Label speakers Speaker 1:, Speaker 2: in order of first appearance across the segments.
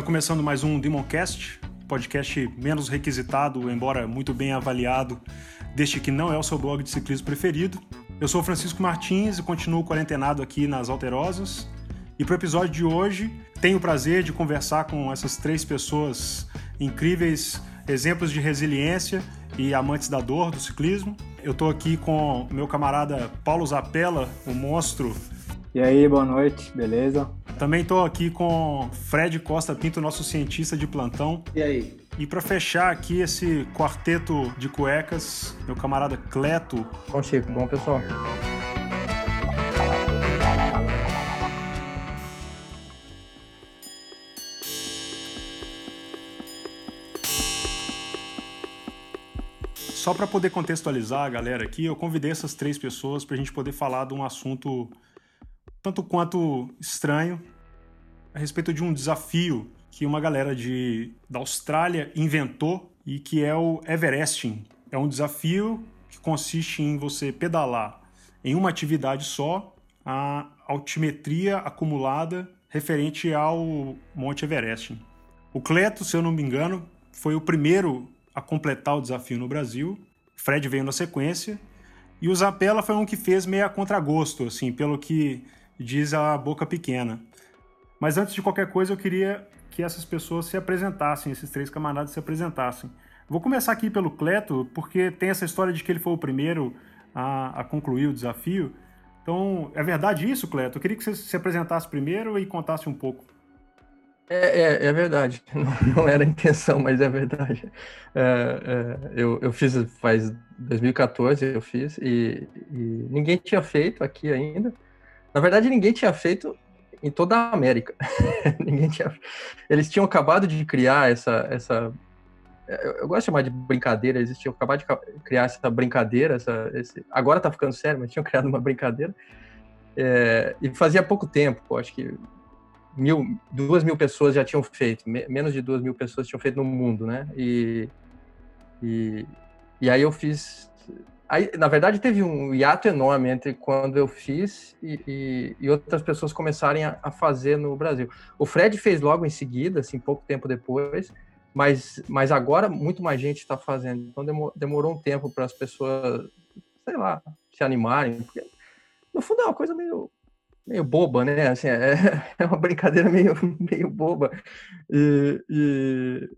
Speaker 1: Está começando mais um Demoncast, podcast menos requisitado, embora muito bem avaliado, deste que não é o seu blog de ciclismo preferido. Eu sou Francisco Martins e continuo quarentenado aqui nas Alterosas. E para o episódio de hoje, tenho o prazer de conversar com essas três pessoas incríveis, exemplos de resiliência e amantes da dor do ciclismo. Eu estou aqui com meu camarada Paulo Zapella, o monstro.
Speaker 2: E aí, boa noite, beleza?
Speaker 1: Também estou aqui com Fred Costa Pinto, nosso cientista de plantão.
Speaker 3: E aí?
Speaker 1: E para fechar aqui esse quarteto de cuecas, meu camarada Cleto.
Speaker 2: Bom, Chico, bom pessoal.
Speaker 1: Só para poder contextualizar a galera aqui, eu convidei essas três pessoas para a gente poder falar de um assunto tanto quanto estranho, a respeito de um desafio que uma galera de, da Austrália inventou e que é o Everesting. É um desafio que consiste em você pedalar em uma atividade só a altimetria acumulada referente ao Monte Everest. O Cleto, se eu não me engano, foi o primeiro a completar o desafio no Brasil. Fred veio na sequência. E o Zapella foi um que fez meio a contragosto, assim, pelo que diz a boca pequena. Mas antes de qualquer coisa, eu queria que essas pessoas se apresentassem, esses três camaradas se apresentassem. Vou começar aqui pelo Cleto, porque tem essa história de que ele foi o primeiro a, a concluir o desafio. Então, é verdade isso, Cleto? Eu queria que você se apresentasse primeiro e contasse um pouco.
Speaker 2: É, é, é verdade. Não, não, era a intenção, mas é verdade. É, é, eu, eu fiz faz 2014, eu fiz, e, e ninguém tinha feito aqui ainda. Na verdade, ninguém tinha feito em toda a América. ninguém tinha. Eles tinham acabado de criar essa, essa. Eu gosto de chamar de brincadeira. Eles tinham acabado de criar essa brincadeira. Essa, esse... Agora tá ficando sério, mas tinham criado uma brincadeira. É... e fazia pouco tempo, acho que mil, duas mil pessoas já tinham feito, menos de duas mil pessoas tinham feito no mundo, né? E, e, e aí eu fiz Aí, na verdade, teve um hiato enorme entre quando eu fiz e, e, e outras pessoas começarem a, a, fazer no Brasil. O Fred fez logo em seguida, assim, pouco tempo depois, mas, mas agora muito mais gente está fazendo. Então demorou, demorou um tempo para as pessoas, sei lá, se animarem. Porque, no fundo é uma coisa meio, meio boba, né? Assim, é, é uma brincadeira meio, meio boba. E, e,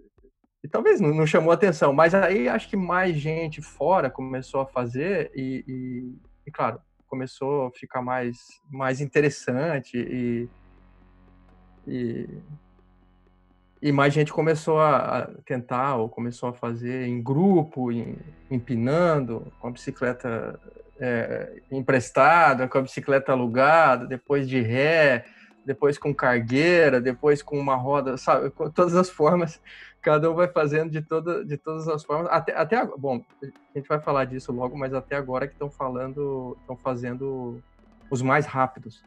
Speaker 2: e talvez não, chamou atenção, mas aí acho que mais gente fora começou a fazer e, e, e claro, começou a ficar mais, mais interessante e, e, e mais gente começou a, a, tentar ou começou a fazer em grupo, em, empinando, com a bicicleta é, emprestada, com a bicicleta alugada, depois de ré, depois com cargueira, depois com uma roda, sabe, com todas as formas cada um vai fazendo de, toda, de todas as formas. Até, até bom, a gente vai falar disso logo, mas até agora que estão falando, estão fazendo os mais rápidos,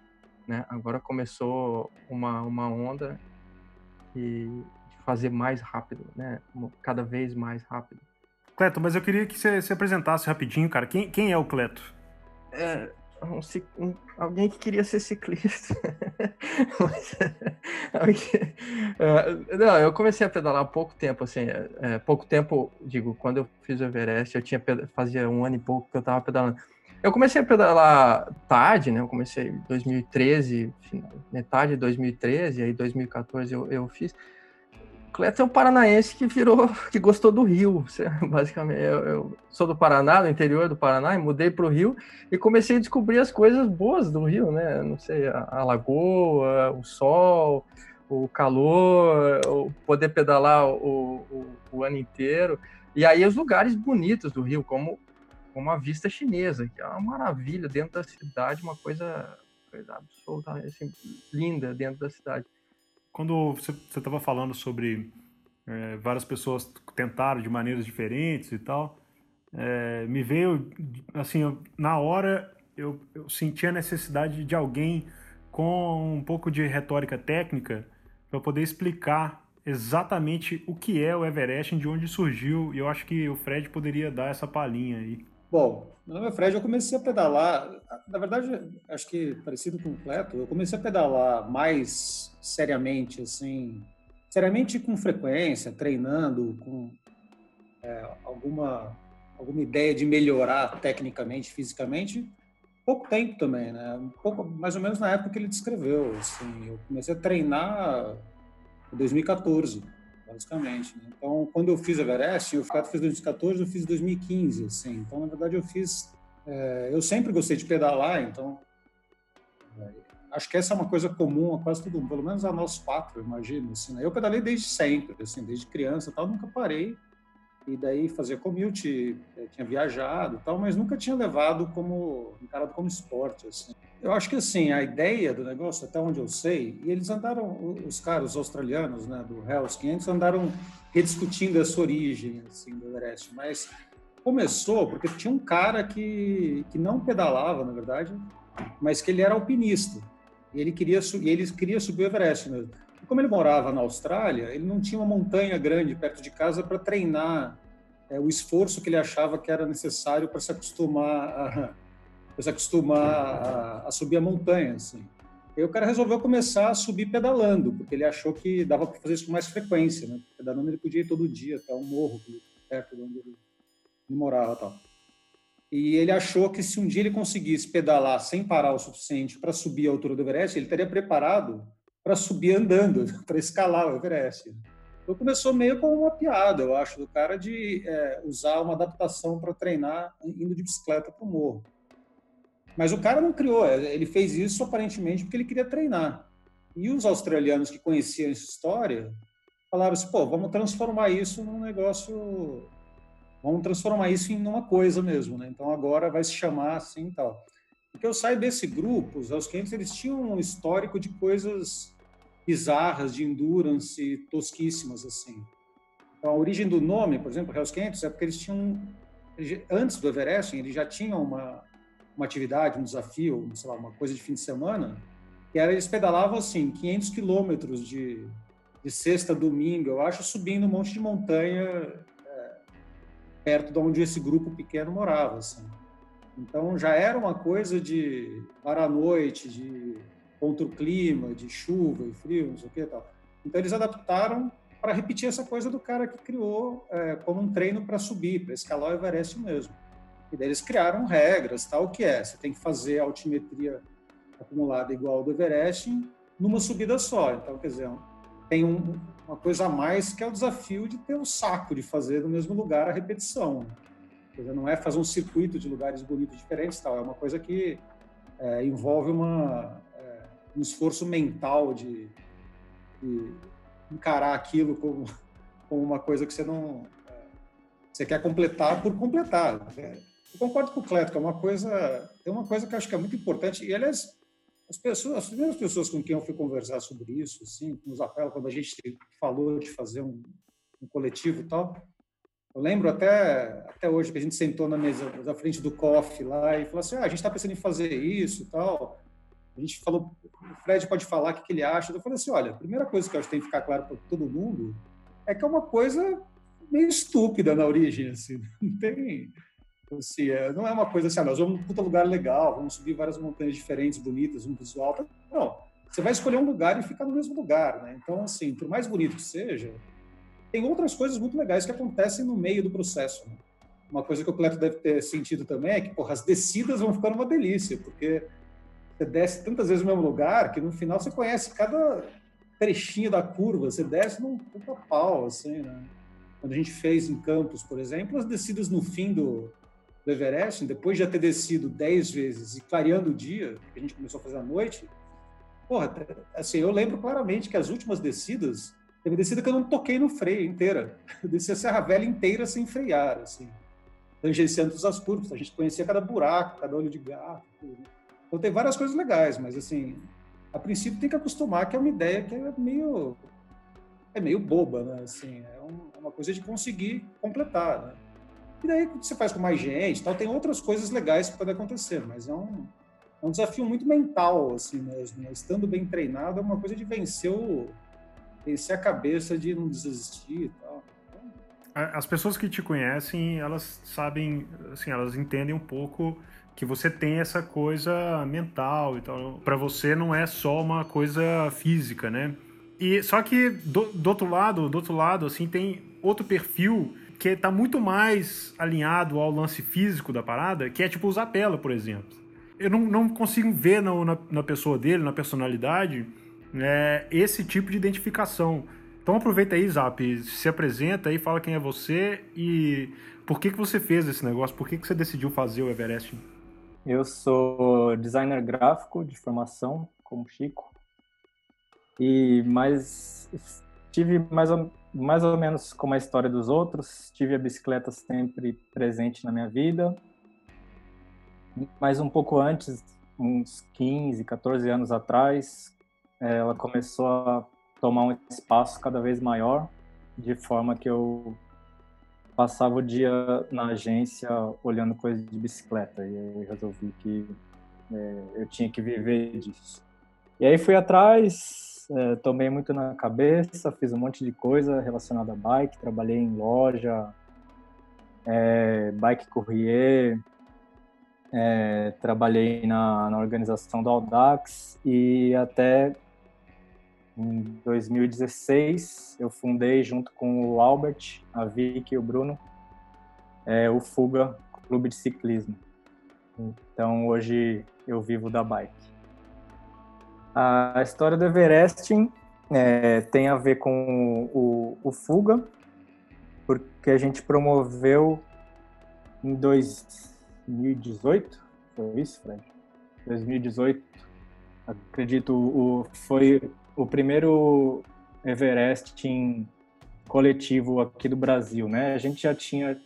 Speaker 2: né? Agora começou uma, uma onda e de fazer mais rápido, né? Cada vez mais rápido.
Speaker 1: Cleto, mas eu queria que você se apresentasse rapidinho, cara. Quem, quem é o Cleto?
Speaker 2: É, um, um, alguém que queria ser ciclista. Mas, uh, não, eu comecei a pedalar há pouco tempo, assim, é, pouco tempo, digo, quando eu fiz o Everest, eu tinha fazia um ano e pouco que eu tava pedalando. Eu comecei a pedalar tarde, né? Eu comecei em 2013, metade de 2013, aí 2014 eu, eu fiz. Cleto é um paranaense que virou, que gostou do Rio, basicamente. Eu, eu sou do Paraná, do interior do Paraná, e mudei para o Rio e comecei a descobrir as coisas boas do Rio, né? Não sei, a, a lagoa, o sol, o calor, o poder pedalar o, o, o, ano inteiro. E aí os lugares bonitos do Rio, como, como a vista chinesa, que é uma maravilha dentro da cidade, uma coisa, coisa absolutamente assim, linda dentro da cidade
Speaker 1: quando você estava falando sobre é, várias pessoas tentaram de maneiras diferentes e tal, é, me veio, assim, eu, na hora eu, eu senti a necessidade de alguém com um pouco de retórica técnica para poder explicar exatamente o que é o Everest, de onde surgiu, e eu acho que o Fred poderia dar essa palhinha aí.
Speaker 3: Bom, meu nome é Fred, eu comecei a pedalar, na verdade, acho que parecido com o Cleto, eu comecei a pedalar mais seriamente, assim, seriamente com frequência, treinando, com é, alguma, alguma ideia de melhorar tecnicamente, fisicamente, pouco tempo também, né? Um pouco, mais ou menos na época que ele descreveu. Assim, eu comecei a treinar em 2014, basicamente. Né? Então, quando eu fiz Everest, eu fiz 2014, eu fiz 2015, assim. Então, na verdade, eu fiz. É, eu sempre gostei de pedalar, então é, acho que essa é uma coisa comum a quase todo mundo, pelo menos a nós quatro, imagino. Assim, né? Eu pedalei desde sempre, assim, desde criança, tal, nunca parei e daí fazia commute, eh, tinha viajado tal, mas nunca tinha levado como, encarado como esporte, assim. Eu acho que, assim, a ideia do negócio, até onde eu sei, e eles andaram, os caras os australianos, né, do Hells 500, andaram rediscutindo essa origem, assim, do Everest, mas começou porque tinha um cara que, que não pedalava, na verdade, mas que ele era alpinista, e ele queria, e ele queria subir o Everest mesmo. Como ele morava na Austrália, ele não tinha uma montanha grande perto de casa para treinar é, o esforço que ele achava que era necessário para se acostumar a, se acostumar a, a, subir a montanha. Assim. E o cara resolveu começar a subir pedalando, porque ele achou que dava para fazer isso com mais frequência. Né? Pedalando ele podia ir todo dia até um morro perto de onde ele, ele morava. Tal. E ele achou que se um dia ele conseguisse pedalar sem parar o suficiente para subir a altura do Everest, ele estaria preparado para subir andando, para escalar o Everest. Então começou meio com uma piada, eu acho, do cara de é, usar uma adaptação para treinar indo de bicicleta para o morro. Mas o cara não criou, é, ele fez isso aparentemente porque ele queria treinar. E os australianos que conheciam essa história falaram assim: pô, vamos transformar isso num negócio, vamos transformar isso em uma coisa mesmo, né? Então agora vai se chamar assim e tal. Porque eu saio desse grupo, os Hells eles tinham um histórico de coisas bizarras de endurance tosquíssimas assim. Então, a origem do nome, por exemplo, Hells Camps, é porque eles tinham antes do Everest, eles já tinham uma uma atividade, um desafio, sei lá, uma coisa de fim de semana, que era eles pedalavam assim 500 quilômetros de, de sexta a domingo, eu acho, subindo um monte de montanha é, perto de onde esse grupo pequeno morava, assim. Então já era uma coisa de para a noite, de contra o clima, de chuva e frio, não sei o que tal. Então eles adaptaram para repetir essa coisa do cara que criou é, como um treino para subir, para escalar o Everest mesmo. E daí eles criaram regras, tal que é, você tem que fazer a altimetria acumulada igual ao do Everest numa subida só. Então, quer dizer, tem um, uma coisa a mais que é o desafio de ter o saco de fazer no mesmo lugar a repetição. Quer dizer, não é fazer um circuito de lugares bonitos diferentes, tal. É uma coisa que é, envolve uma, um esforço mental de, de encarar aquilo como, como, uma coisa que você não é, você quer completar por completar. Né? Eu concordo com o Cleto, que é uma coisa, tem uma coisa que eu acho que é muito importante, e aliás, as pessoas, as primeiras pessoas com quem eu fui conversar sobre isso, assim, com os apelos, quando a gente falou de fazer um, um coletivo e tal, eu lembro até, até hoje que a gente sentou na mesa da frente do coffee lá e falou assim, ah, a gente está pensando em fazer isso e tal, a gente falou, o Fred pode falar o que ele acha. Eu falei assim: olha, a primeira coisa que eu acho que tem que ficar claro para todo mundo é que é uma coisa meio estúpida na origem, assim. Não tem. Assim, é, não é uma coisa assim, ah, nós vamos para um lugar legal, vamos subir várias montanhas diferentes, bonitas, um visual. Não. Você vai escolher um lugar e ficar no mesmo lugar, né? Então, assim, por mais bonito que seja, tem outras coisas muito legais que acontecem no meio do processo. Né? Uma coisa que o Cleto deve ter sentido também é que, porra, as descidas vão ficar uma delícia, porque você desce tantas vezes no mesmo lugar que no final você conhece cada trechinho da curva, você desce num puta pau, assim, né? Quando a gente fez em Campos, por exemplo, as descidas no fim do, do Everest, depois de já ter descido 10 vezes e clareando o dia, que a gente começou a fazer à noite, porra, assim, eu lembro claramente que as últimas descidas, teve descida que eu não toquei no freio inteira. Eu desci a Serra Velha inteira sem frear, assim, tangenciando as curvas. A gente conhecia cada buraco, cada olho de gato, tudo. Então tem várias coisas legais, mas assim, a princípio tem que acostumar que é uma ideia que é meio é meio boba, né? Assim, é, é uma coisa de conseguir completar, né? E daí você faz com mais gente, tal, tem outras coisas legais que podem acontecer, mas é um, é um desafio muito mental, assim mesmo. Né? Estando bem treinado é uma coisa de vencer o vencer a cabeça de não desistir e tal.
Speaker 1: As pessoas que te conhecem, elas sabem, assim, elas entendem um pouco que você tem essa coisa mental e tal. Para você não é só uma coisa física, né? E só que do, do, outro lado, do outro lado, assim, tem outro perfil que está muito mais alinhado ao lance físico da parada, que é tipo o Zapella, por exemplo. Eu não, não consigo ver na, na, na pessoa dele, na personalidade, é, esse tipo de identificação. Então aproveita aí, Zap, se apresenta aí, fala quem é você e por que, que você fez esse negócio, por que, que você decidiu fazer o Everest?
Speaker 4: Eu sou designer gráfico de formação, como Chico, e mais tive mais ou, mais ou menos como a história dos outros, tive a bicicleta sempre presente na minha vida, mas um pouco antes, uns 15, 14 anos atrás, ela começou a tomar um espaço cada vez maior, de forma que eu passava o dia na agência olhando coisas de bicicleta e eu resolvi que é, eu tinha que viver disso. E aí fui atrás, é, tomei muito na cabeça, fiz um monte de coisa relacionada a bike, trabalhei em loja, é, bike courrier, é, trabalhei na, na organização do Audax e até em 2016, eu fundei junto com o Albert, a Vicky e o Bruno, é, o Fuga Clube de Ciclismo. Então, hoje eu vivo da bike. A história do Everesting é, tem a ver com o, o Fuga, porque a gente promoveu em 2018, foi isso, Fred? 2018, acredito, o, foi o primeiro Everesting coletivo aqui do Brasil, né? A gente já tinha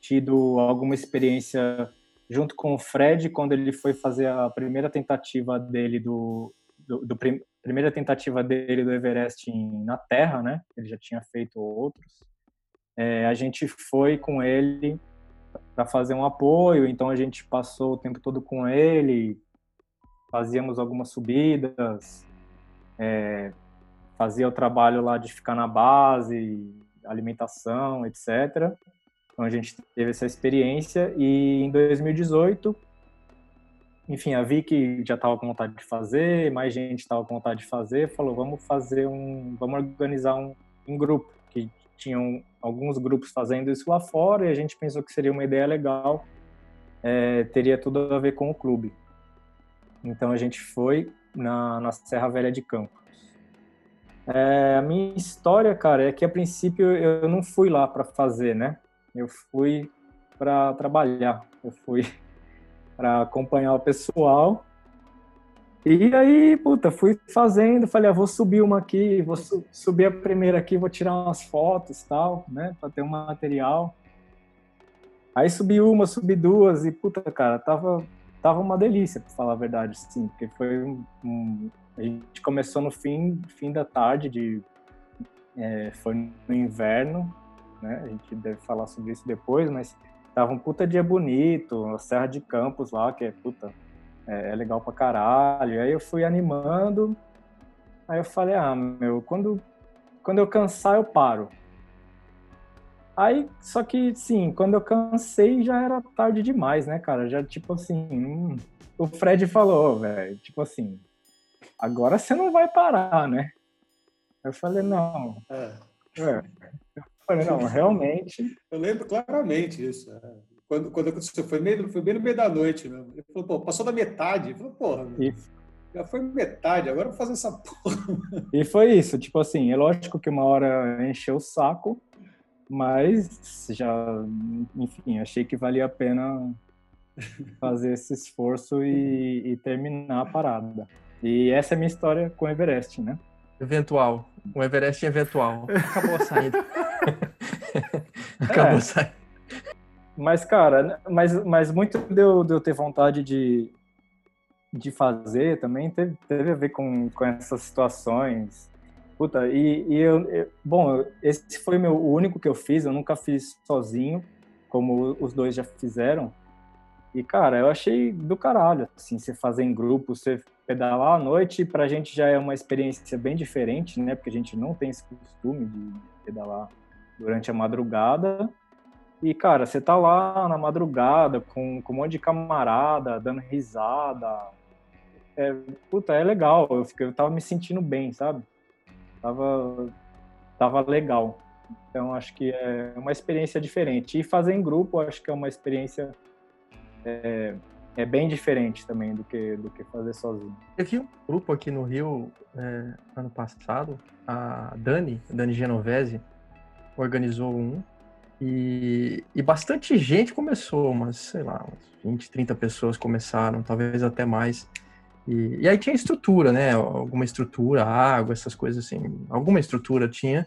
Speaker 4: tido alguma experiência junto com o Fred quando ele foi fazer a primeira tentativa dele do, do, do prim, primeira tentativa dele do Everest na Terra, né? Ele já tinha feito outros. É, a gente foi com ele para fazer um apoio, então a gente passou o tempo todo com ele, fazíamos algumas subidas, é, fazia o trabalho lá de ficar na base, alimentação, etc. Então a gente teve essa experiência e em 2018, enfim, a Vicky já estava com vontade de fazer, mais gente estava com vontade de fazer, falou vamos fazer um, vamos organizar um, um grupo que tinham alguns grupos fazendo isso lá fora e a gente pensou que seria uma ideia legal, é, teria tudo a ver com o clube. Então a gente foi na, na Serra Velha de Campos. É, a minha história, cara, é que a princípio eu não fui lá para fazer, né? Eu fui para trabalhar, eu fui para acompanhar o pessoal. E aí, puta, fui fazendo, falei, ah, vou subir uma aqui, vou su subir a primeira aqui, vou tirar umas fotos tal, né, para ter um material. Aí subi uma, subi duas e puta, cara, tava tava uma delícia, para falar a verdade, sim, porque foi um, um, a gente começou no fim, fim da tarde de é, foi no inverno, né? A gente deve falar sobre isso depois, mas tava um puta dia bonito, a Serra de Campos lá, que é puta, é, é legal pra caralho. Aí eu fui animando, aí eu falei, ah, meu, quando quando eu cansar eu paro. Aí, só que, sim, quando eu cansei já era tarde demais, né, cara? Já, tipo assim, hum, o Fred falou, velho, tipo assim, agora você não vai parar, né? Eu falei, não. É. É. Eu falei, não, realmente.
Speaker 3: Eu lembro claramente isso. É. Quando, quando aconteceu, foi, meio, foi bem no meio da noite mesmo. Ele falou, pô, passou da metade. Ele falou, porra, já foi metade, agora eu vou fazer essa porra.
Speaker 4: E foi isso, tipo assim, é lógico que uma hora encheu o saco, mas já, enfim, achei que valia a pena fazer esse esforço e, e, terminar a parada. E essa é a minha história com o Everest, né?
Speaker 2: Eventual. O Everest eventual. Acabou a saída. Acabou é. saída.
Speaker 4: Mas, cara, mas, mas muito de eu, de eu ter vontade de, de fazer também teve, teve a ver com, com essas situações Puta, e, e eu, eu, Bom, esse foi meu, o único que eu fiz, eu nunca fiz sozinho, como os dois já fizeram. E, cara, eu achei do caralho, assim, você fazer em grupo, você pedalar à noite, pra gente já é uma experiência bem diferente, né? Porque a gente não tem esse costume de pedalar durante a madrugada. E, cara, você tá lá na madrugada com, com um monte de camarada, dando risada. É, puta, é legal. Eu, fiquei, eu tava me sentindo bem, sabe? Tava, tava legal. Então, acho que é uma experiência diferente. E fazer em grupo, acho que é uma experiência é, é bem diferente também do que, do que fazer sozinho.
Speaker 2: Teve um grupo aqui no Rio, é, ano passado, a Dani, Dani Genovese, organizou um. E, e bastante gente começou, mas sei lá, umas 20, 30 pessoas começaram, talvez até mais. E, e aí tinha estrutura, né? Alguma estrutura, água, essas coisas assim. Alguma estrutura tinha.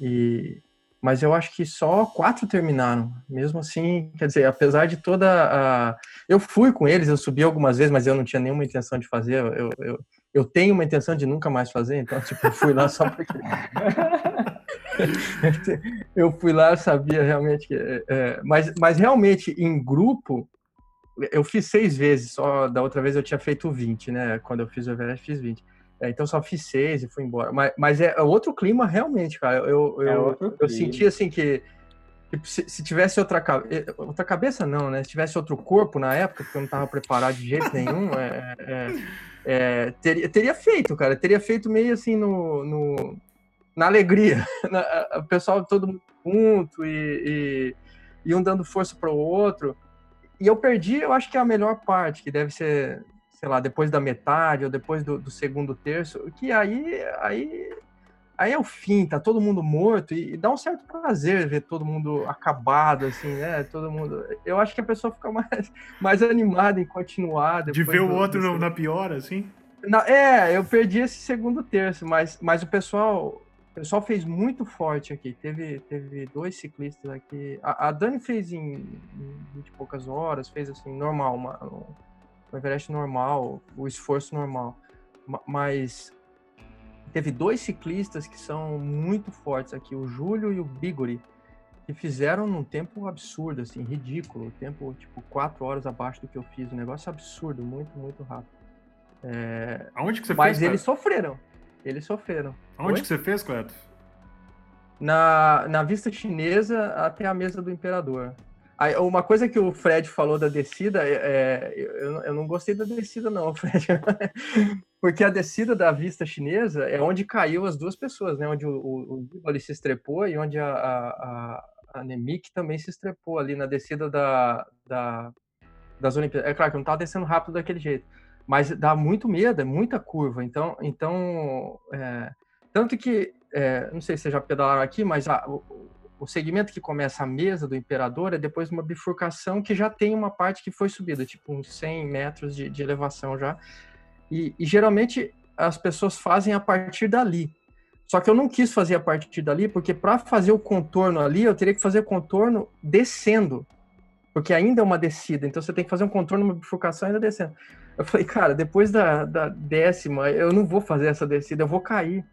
Speaker 2: E, mas eu acho que só quatro terminaram. Mesmo assim, quer dizer, apesar de toda a. Eu fui com eles, eu subi algumas vezes, mas eu não tinha nenhuma intenção de fazer. Eu, eu, eu tenho uma intenção de nunca mais fazer, então, tipo, eu fui lá só porque. eu fui lá, eu sabia realmente que. É, é, mas, mas realmente, em grupo, eu fiz seis vezes, só da outra vez eu tinha feito 20, né? Quando eu fiz o Everest, fiz 20. É, então só fiz seis e fui embora. Mas, mas é outro clima realmente, cara. Eu, eu, é eu senti assim que se, se, tivesse outra, eh, outra cabeça, não, né? Se tivesse outro corpo na época, porque eu não estava preparado de jeito nenhum, é, é, é, teria, teria feito, cara. Teria feito meio assim no, no na alegria. o pessoal todo mundo junto e, e, e um dando força para o outro. E eu perdi, eu acho que é a melhor parte, que deve ser sei lá, depois da metade ou depois do, do, segundo terço, que aí, aí, aí é o fim, tá todo mundo morto e, e, dá um certo prazer ver todo mundo acabado, assim, né? Todo mundo. Eu acho que a pessoa fica mais, mais animada em continuar.
Speaker 1: De ver o outro do, na pior, assim?
Speaker 2: Na, é, eu perdi esse segundo terço, mas, mas o pessoal. O pessoal fez muito forte aqui. Teve, teve dois ciclistas aqui. A, a Dani fez em, em 20 e poucas horas, fez assim, normal, uma, o Everest normal, o esforço normal. Mas teve dois ciclistas que são muito fortes aqui, o Júlio e o Bigori, que fizeram num tempo absurdo, assim, ridículo. Tempo, tipo, quatro horas abaixo do que eu fiz. Um negócio absurdo, muito, muito rápido.
Speaker 1: É... Aonde que você
Speaker 2: Mas fez? Mas eles sofreram. Eles sofreram.
Speaker 1: Aonde Oi? que você fez, Cleto?
Speaker 2: Na, na vista chinesa até a mesa do imperador. Aí, uma coisa que o Fred falou da descida, é, é eu, eu, não gostei da descida, não, Fred. Porque a descida da vista chinesa é onde caiu as duas pessoas, né? Onde o, o, o se estrepou e onde a, a, a Nemik também se estrepou ali na descida da, da, das Olimpíadas. É claro que não estava descendo rápido daquele jeito, mas dá muito medo, é muita curva. Então, então é, tanto que, é, não sei se vocês já pedalaram aqui, mas a, o segmento que começa a mesa do imperador é depois uma bifurcação que já tem uma parte que foi subida, tipo uns 100 metros de, de elevação já. E, e, geralmente as pessoas fazem a partir dali. Só que eu não quis fazer a partir dali, porque para fazer o contorno ali, eu teria que fazer o contorno descendo. Porque ainda é uma descida, então você tem que fazer um contorno, uma bifurcação ainda descendo. Eu falei, cara, depois da, da décima, eu não vou fazer essa descida, eu vou cair.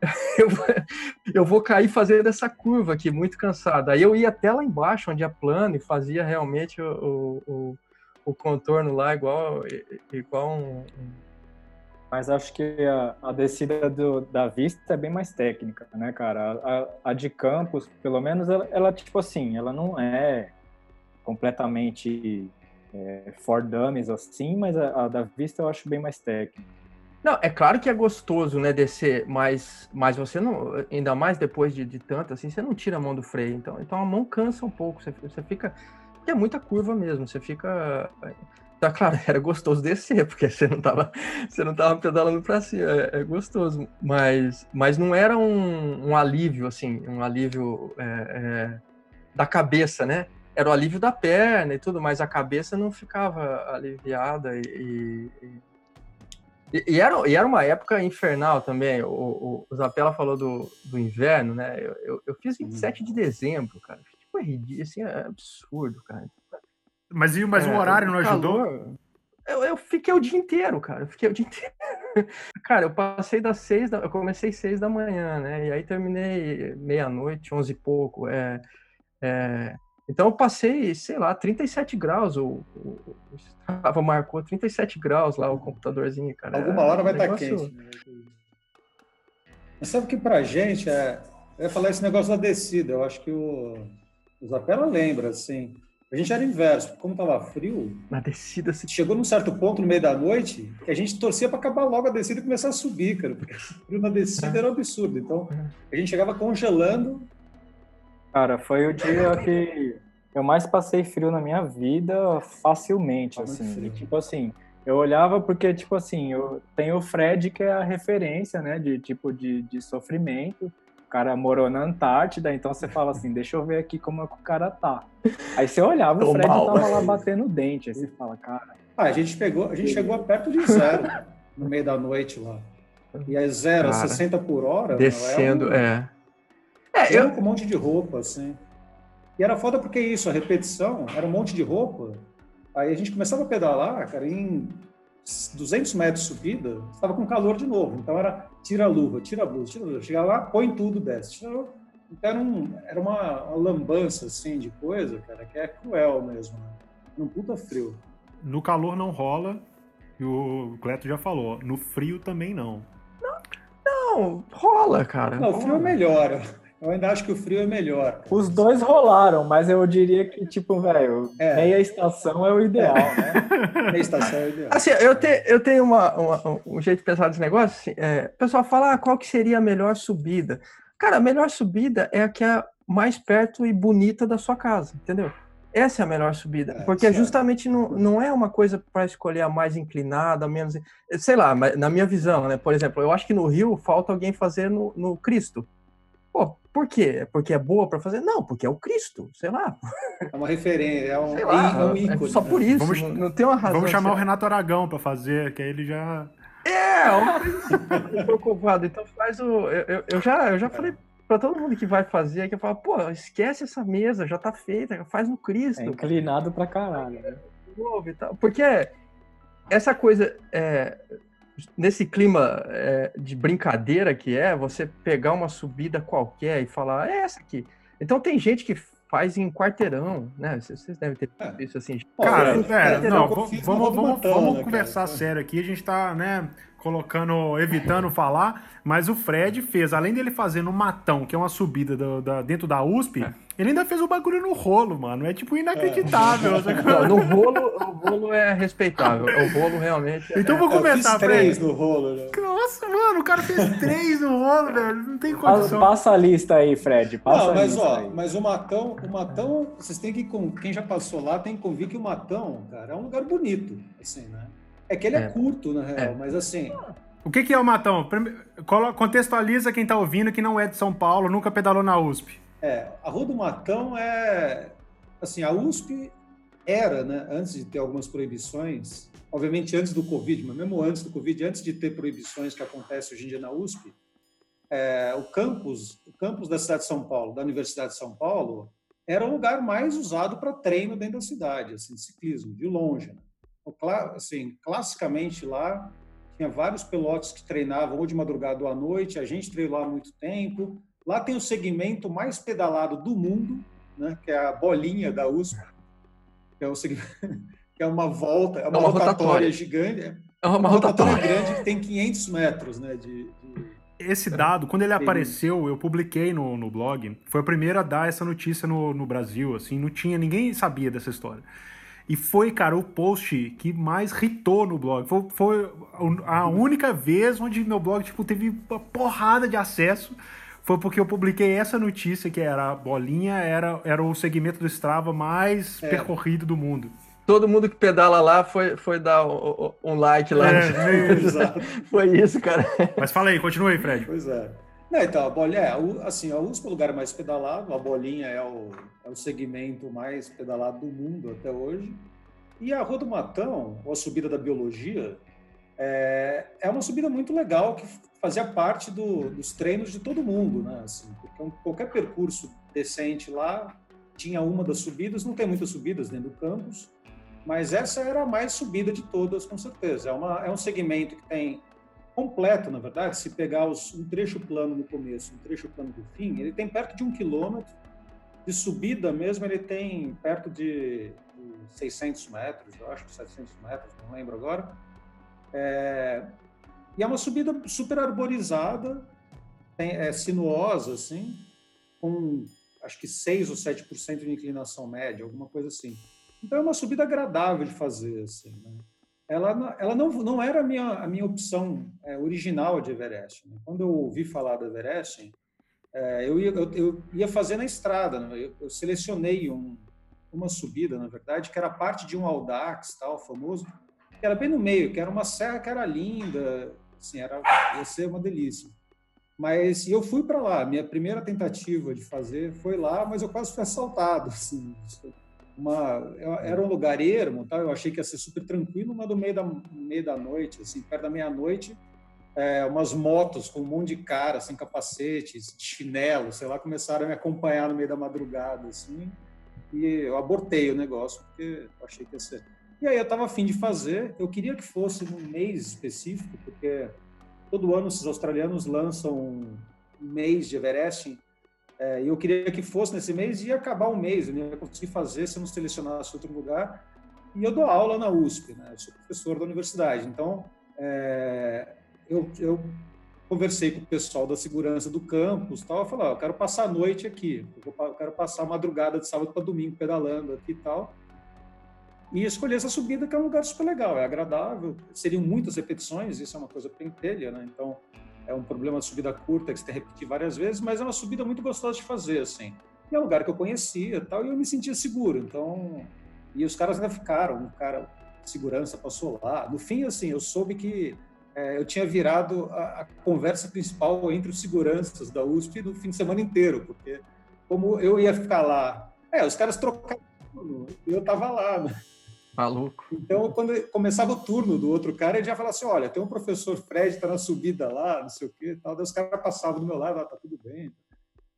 Speaker 2: eu, vou, eu vou cair fazendo essa curva aqui, muito cansado. Aí eu ia até lá embaixo, onde é plano, e fazia realmente o, o, o contorno lá igual, igual um,
Speaker 4: Mas acho que a, a descida do, da vista é bem mais técnica, né, cara? A, a, de campos, pelo menos, ela, ela, tipo assim, ela não é completamente é, for dummies assim, mas a, a da vista eu acho bem mais técnica.
Speaker 2: Não, é claro que é gostoso, né, descer, mas, mas você não, ainda mais depois de, de tanto, assim, você não tira a mão do freio, então, então a mão cansa um pouco, você, você fica, porque é muita curva mesmo, você fica, tá claro, era gostoso descer, porque você não tava, você não tava pedalando para cima, é, é, gostoso, mas, mas não era um, um alívio, assim, um alívio é, é, da cabeça, né, era o alívio da perna e tudo, mas a cabeça não ficava aliviada e, e e, era, e era uma época infernal também. O, o, o Zapella falou do, do inverno, né? Eu, eu, eu fiz 27 de dezembro, cara. Tipo, é ridículo, assim, é absurdo, cara.
Speaker 1: Mas, e, mas é, o horário não ajudou? Calor,
Speaker 2: eu, eu fiquei o dia inteiro, cara. Eu fiquei o dia inteiro. cara, eu passei das seis, da, eu comecei seis da manhã, né? E aí terminei meia-noite, onze e pouco. É, é, então eu passei, sei lá, 37 graus. O, o, o Strava marcou 37 graus lá o computadorzinho, cara.
Speaker 3: Alguma hora vai estar tá quente. Né? Mas sabe que pra gente é. Eu ia falar esse negócio da descida. Eu acho que o, o Zapela lembra, assim. A gente era inverso, como estava frio.
Speaker 2: Na descida.
Speaker 3: Chegou num certo ponto no meio da noite que a gente torcia para acabar logo a descida e começar a subir, cara, porque o frio na descida era um absurdo. Então a gente chegava congelando.
Speaker 4: Cara, foi o dia que eu mais passei frio na minha vida facilmente, assim. Tipo assim, eu olhava porque, tipo assim, eu tenho o Fred que é a referência, né, de tipo de, de sofrimento o cara morou na Antártida, então você fala assim, deixa eu ver aqui como é que o cara tá. Aí você olhava, o Fred mal. tava lá batendo o dente, aí você fala, cara...
Speaker 3: Ah, a gente pegou, a gente chegou a perto de zero no meio da noite lá. E aí zero, cara, 60 por hora...
Speaker 2: Descendo, é...
Speaker 3: Um, é, eu... com um monte de roupa, assim. E era foda porque isso, a repetição, era um monte de roupa. Aí a gente começava a pedalar, cara, em 200 metros de subida, estava com calor de novo. Então era tira a luva, tira a blusa, tira a blusa. Chega lá, põe tudo, desce. Então era, um, era uma, uma, lambança assim de coisa, cara, que é cruel mesmo. Né? Num puta frio.
Speaker 1: No calor não rola, e o Cleto já falou, no frio também não.
Speaker 2: Não, não rola, cara.
Speaker 3: Não, o frio é melhor. Eu ainda acho que o frio é melhor.
Speaker 4: Os dois rolaram, mas eu diria que, tipo, velho, é. meia estação é o ideal, né?
Speaker 3: meia estação é o ideal.
Speaker 2: Assim, eu, te, eu tenho uma, uma, um jeito de pensar desse negócio. Assim, é, o pessoal fala, ah, qual que seria a melhor subida? Cara, a melhor subida é a que é mais perto e bonita da sua casa, entendeu? Essa é a melhor subida, é, porque certo. justamente não, não é uma coisa para escolher a mais inclinada, a menos. Sei lá, na minha visão, né? Por exemplo, eu acho que no Rio falta alguém fazer no, no Cristo. Por quê? Porque é boa para fazer? Não, porque é o Cristo, sei lá.
Speaker 3: É uma referência, é um, lá, é um ícone.
Speaker 2: É só por isso, vamos, não, tem uma razão.
Speaker 1: Vamos chamar o Renato Aragão para fazer, que aí ele já...
Speaker 2: É, eu preocupado. Então faz o... Eu, eu, já, eu já falei para todo mundo que vai fazer, que eu falo, pô, esquece essa mesa, já tá feita, faz no Cristo. É
Speaker 4: inclinado pra caralho, né?
Speaker 2: Porque essa coisa, é, nesse clima é, de brincadeira que é, você pegar uma subida qualquer e falar, é essa aqui. Então tem gente que faz em quarteirão, né? Vocês devem ter
Speaker 1: é.
Speaker 2: isso assim.
Speaker 1: Cara, é, não, vamos, vamos, vamos, vamos conversar sério aqui. A gente tá, né, colocando, evitando falar, mas o Fred fez, além dele fazer no Matão, que é uma subida do, da, dentro da USP, é. ele ainda fez o bagulho no rolo, mano. É tipo inacreditável. É.
Speaker 2: Não, no rolo, o rolo é respeitável. O rolo realmente.
Speaker 1: É... Então vou começar,
Speaker 3: Fred. três no rolo, né?
Speaker 1: Nossa, mano, o cara fez três no rolo, velho. Não tem condição.
Speaker 4: Passa a lista aí, Fred. Passa
Speaker 3: Não, mas
Speaker 4: ó,
Speaker 3: aí. mas o Matão, o Matão, vocês têm que, quem já passou lá, tem que convir que o Matão, cara, é um lugar bonito, assim, né? É que ele é, é curto, na real, é. mas assim,
Speaker 1: o que, que é o Matão? Contextualiza quem está ouvindo que não é de São Paulo, nunca pedalou na USP.
Speaker 3: É, a Rua do Matão é. Assim, a USP era, né, antes de ter algumas proibições, obviamente antes do Covid, mas mesmo antes do Covid, antes de ter proibições que acontecem hoje em dia na USP, é, o campus, o campus da cidade de São Paulo, da Universidade de São Paulo, era o lugar mais usado para treino dentro da cidade, assim, de ciclismo, de longe. Né? Assim, classicamente lá, tinha vários pilotos que treinavam ou de madrugada ou à noite, a gente treinou lá há muito tempo. Lá tem o segmento mais pedalado do mundo, né, que é a bolinha da USP, que é, o segmento, que é uma volta, é uma, é uma rotatória, rotatória, gigante. É uma, uma rotatória, rotatória, grande que tem 500 metros né, de, de...
Speaker 1: Esse dado, quando ele apareceu, eu publiquei no, no blog, foi o primeiro a dar essa notícia no, no Brasil, assim, não tinha, ninguém sabia dessa história. E foi, cara, o post que mais hitou no blog. Foi, foi a única vez onde meu blog tipo, teve uma porrada de acesso. Foi porque eu publiquei essa notícia que era a bolinha, era, era o segmento do Strava mais é. percorrido do mundo.
Speaker 2: Todo mundo que pedala lá foi, foi dar um, um like lá. É, foi isso, cara.
Speaker 1: Mas fala aí, continua aí, Fred.
Speaker 3: Pois é. Não, então, a bolinha, é, assim, a USP é o lugar mais pedalado, a bolinha é o, é o segmento mais pedalado do mundo até hoje. E a Rua do Matão, ou a subida da biologia, é, é uma subida muito legal que fazia parte do, dos treinos de todo mundo, né? Assim, qualquer percurso decente lá tinha uma das subidas, não tem muitas subidas dentro do campus, mas essa era a mais subida de todas, com certeza. É, uma, é um segmento que tem completo, na verdade, se pegar os, um trecho plano no começo, um trecho plano do fim, ele tem perto de um quilômetro. De subida mesmo, ele tem perto de, de 600 metros, eu acho que 700 metros, não lembro agora. É, e é uma subida super arborizada, tem, é sinuosa, assim, com acho que 6 ou 7% de inclinação média, alguma coisa assim. Então é uma subida agradável de fazer, assim, né? Ela, ela não, não era a minha, a minha opção é, original de Everest. Né? Quando eu ouvi falar do Everest, é, eu, ia, eu, eu, ia fazer na estrada. Né? Eu, eu, selecionei um, uma subida, na verdade, que era parte de um Audax, tal, famoso, que era bem no meio, que era uma serra que era linda, assim, era, ia ser uma delícia. Mas eu fui para lá. Minha primeira tentativa de fazer foi lá, mas eu quase fui assaltado. Assim, uma, era um lugar ermo, tá? eu achei que ia ser super tranquilo, mas no meio da, no meio da noite, assim, perto da meia-noite, é, umas motos com um monte de cara, sem capacetes, de chinelo, sei lá, começaram a me acompanhar no meio da madrugada, assim, e eu abortei o negócio, porque eu achei que ia ser. E aí eu estava afim de fazer, eu queria que fosse num mês específico, porque todo ano esses australianos lançam um mês de Everest, é, eu queria que fosse nesse mês e ia acabar o mês, eu não ia conseguir fazer se eu não selecionasse outro lugar. E eu dou aula na USP, né? eu sou professor da universidade, então é, eu, eu, conversei com o pessoal da segurança do campus, tal, eu falei, eu quero passar a noite aqui, eu quero passar a madrugada de sábado para domingo pedalando aqui e tal, e escolhi essa subida que é um lugar super legal, é agradável, seriam muitas repetições, isso é uma coisa pentelha, né? Então, é um problema de subida curta que você tem que repetir várias vezes, mas é uma subida muito gostosa de fazer, assim. E é um lugar que eu conhecia tal, e eu me sentia seguro, então... E os caras ainda ficaram, um cara segurança passou lá. No fim, assim, eu soube que é, eu tinha virado a, a, conversa principal entre os seguranças da USP no fim de semana inteiro, porque como eu ia ficar lá... É, os caras trocaram, eu tava lá, né?
Speaker 2: Maluco.
Speaker 3: Então, quando começava o turno do outro cara, ele já falava assim: olha, tem um professor Fred, está na subida lá, não sei o quê. Tal. Daí os caras passavam do meu lado, ah, tá tudo bem.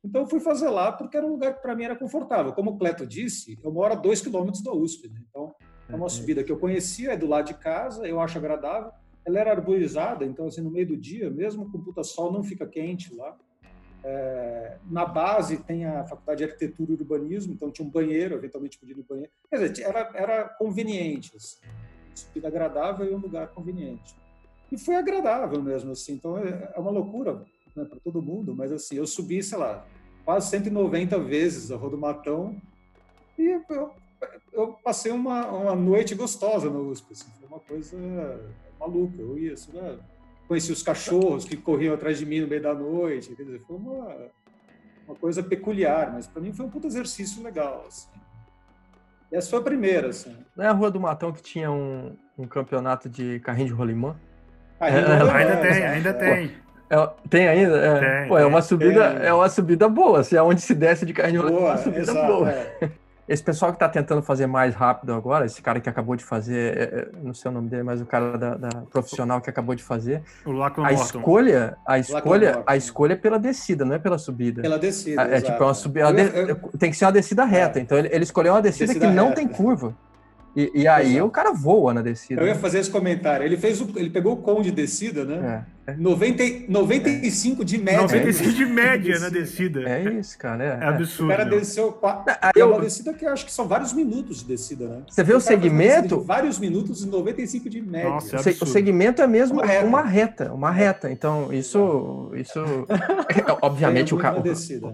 Speaker 3: Então, eu fui fazer lá porque era um lugar que para mim era confortável. Como o Cleto disse, eu moro a dois quilômetros da USP. Né? Então, é uma uhum. subida que eu conhecia, é do lado de casa, eu acho agradável. Ela era arborizada, então, assim, no meio do dia, mesmo com puta sol, não fica quente lá. É, na base tem a faculdade de arquitetura e urbanismo, então tinha um banheiro, eventualmente podia ir no banheiro. Quer dizer, era, era conveniente, assim, subida agradável e um lugar conveniente. E foi agradável mesmo, assim. Então é, é uma loucura né, para todo mundo, mas assim, eu subi, sei lá, quase 190 vezes a Rua do Matão e eu, eu passei uma, uma noite gostosa na USP. Assim, foi uma coisa maluca. Eu ia, assim, né? Conheci os cachorros que corriam atrás de mim no meio da noite. Quer dizer, foi uma, uma coisa peculiar, mas para mim foi um puto exercício legal. Assim. E essa foi a primeira. Assim.
Speaker 2: Não é a Rua do Matão que tinha um, um campeonato de carrinho de rolimã?
Speaker 1: Ainda, é, ainda tem, ainda tem.
Speaker 2: É, tem ainda? É, tem, pô, é uma subida, é uma subida boa. Se é onde se desce de carrinho de rolimã, é uma subida exato, boa. É. Esse pessoal que está tentando fazer mais rápido agora, esse cara que acabou de fazer, é, é, não sei o nome dele, mas o cara da, da profissional que acabou de fazer. A escolha, a escolha, a escolha é pela descida, não é pela subida.
Speaker 3: Pela descida.
Speaker 2: É, é tipo uma subida. Eu, eu, tem que ser uma descida reta. É. Então ele, ele escolheu uma descida, descida que não tem curva. E, e aí Exato. o cara voa na descida.
Speaker 3: Eu ia fazer esse comentário. Ele fez o, ele pegou o com de descida, né? É. 90, 95 de média.
Speaker 1: 95 de média na descida.
Speaker 2: É isso, cara. É,
Speaker 1: é absurdo.
Speaker 3: O cara desceu. Aí é uma descida que eu acho que são vários minutos de descida, né?
Speaker 2: Você vê o, o segmento.
Speaker 3: Vários minutos e 95 de média. Nossa,
Speaker 2: é o segmento é mesmo uma reta, uma reta. Uma reta. Então, isso. isso obviamente, o cara. Descida.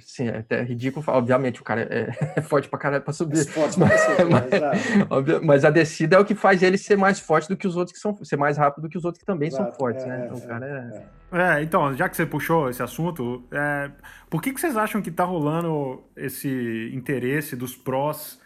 Speaker 2: Sim, é até ridículo. Obviamente, o cara é, é forte pra caralho pra subir. É forte pra subir, mas, mas, a descida é o que faz ele ser mais forte do que os outros que são. ser mais rápido do que os outros que também Exato. são fortes, né? Então, o cara
Speaker 1: é... é... então, já que você puxou esse assunto, é... por que, que vocês acham que tá rolando esse interesse dos prós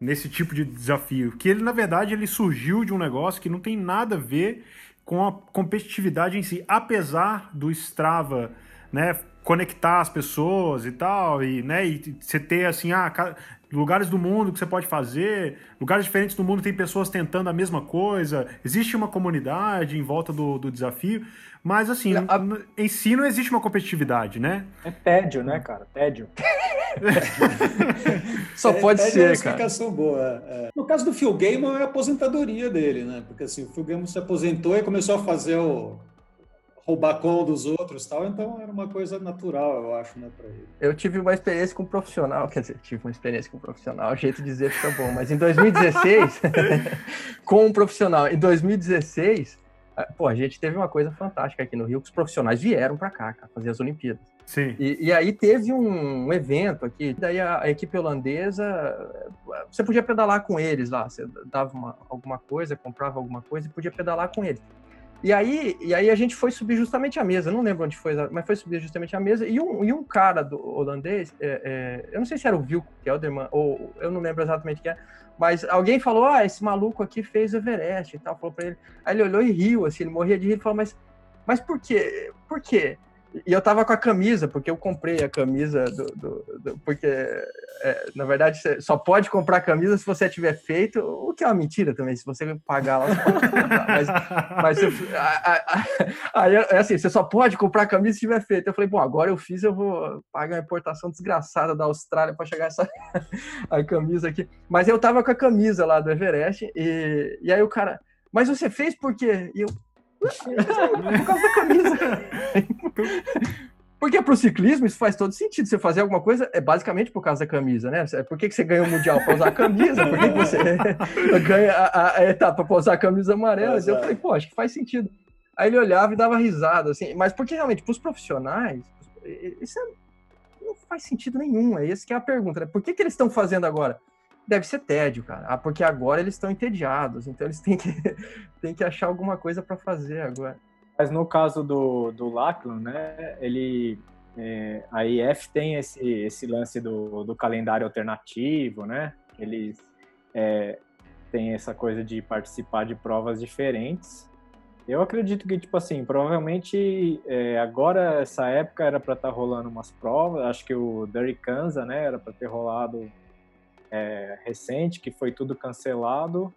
Speaker 1: nesse tipo de desafio? Que ele, na verdade, ele surgiu de um negócio que não tem nada a ver com a competitividade em si, apesar do Strava, né, conectar as pessoas e tal, e, né, e você ter assim, ah, lugares do mundo que você pode fazer, lugares diferentes do mundo tem pessoas tentando a mesma coisa, existe uma comunidade em volta do, do desafio, mas assim, a... em si não existe uma competitividade, né?
Speaker 4: É tédio, né, cara? Tédio.
Speaker 2: Só pode é, ser, é uma
Speaker 3: explicação boa. É. No caso do Phil Gaiman, é a aposentadoria dele, né? Porque assim, o Phil Gaiman se aposentou e começou a fazer o roubar com dos outros tal, então era uma coisa natural, eu acho, né, para ele.
Speaker 2: Eu tive uma experiência com um profissional, quer dizer, tive uma experiência com um profissional, jeito de dizer fica bom, mas em 2016, com um profissional, em 2016, pô, a gente teve uma coisa fantástica aqui no Rio, que os profissionais vieram para cá, cara, fazer as Olimpíadas.
Speaker 1: Sim.
Speaker 2: E, e aí teve um, evento aqui, daí a, a, equipe holandesa, você podia pedalar com eles lá, você dava uma, alguma coisa, comprava alguma coisa e podia pedalar com eles. E aí, e aí a gente foi subir justamente a mesa, não lembro onde foi, mas foi subir justamente a mesa, e um, e um cara do holandês, é, é, eu não sei se era o Wilco Kelderman, ou eu não lembro exatamente quem é, mas alguém falou, ah, esse maluco aqui fez Everest e tal, falou pra ele. Aí ele olhou e riu, assim, ele morria de rir e falou, mas, mas por quê? Por quê? E eu tava com a camisa, porque eu comprei a camisa do. do, do porque, é, na verdade, você só pode comprar camisa se você tiver feito, o que é uma mentira também, se você pagar lá, você. Mas, mas aí é assim, você só pode comprar a camisa se tiver feito. Eu falei, bom, agora eu fiz, eu vou pagar uma importação desgraçada da Austrália para chegar essa a camisa aqui. Mas eu tava com a camisa lá do Everest, e, e aí o cara, mas você fez por quê? E eu, por causa da camisa. Porque pro ciclismo isso faz todo sentido. Você fazer alguma coisa é basicamente por causa da camisa, né? Por que, que você ganha o Mundial para usar a camisa? Por que, que você ganha a, a etapa para usar a camisa amarela? eu falei, pô, acho que faz sentido. Aí ele olhava e dava risada, assim. Mas porque realmente, para os profissionais, isso é, não faz sentido nenhum. É esse que é a pergunta, né? Por que, que eles estão fazendo agora? Deve ser tédio, cara. Ah, porque agora eles estão entediados, então eles têm que, têm que achar alguma coisa para fazer agora.
Speaker 4: Mas no caso do, do Lachlan, né, ele, é, a IF tem esse, esse lance do, do calendário alternativo, né? Eles é, têm essa coisa de participar de provas diferentes. Eu acredito que, tipo assim, provavelmente é, agora, essa época, era para estar tá rolando umas provas. Acho que o Derry Kanza, né, era para ter rolado é, recente, que foi tudo cancelado.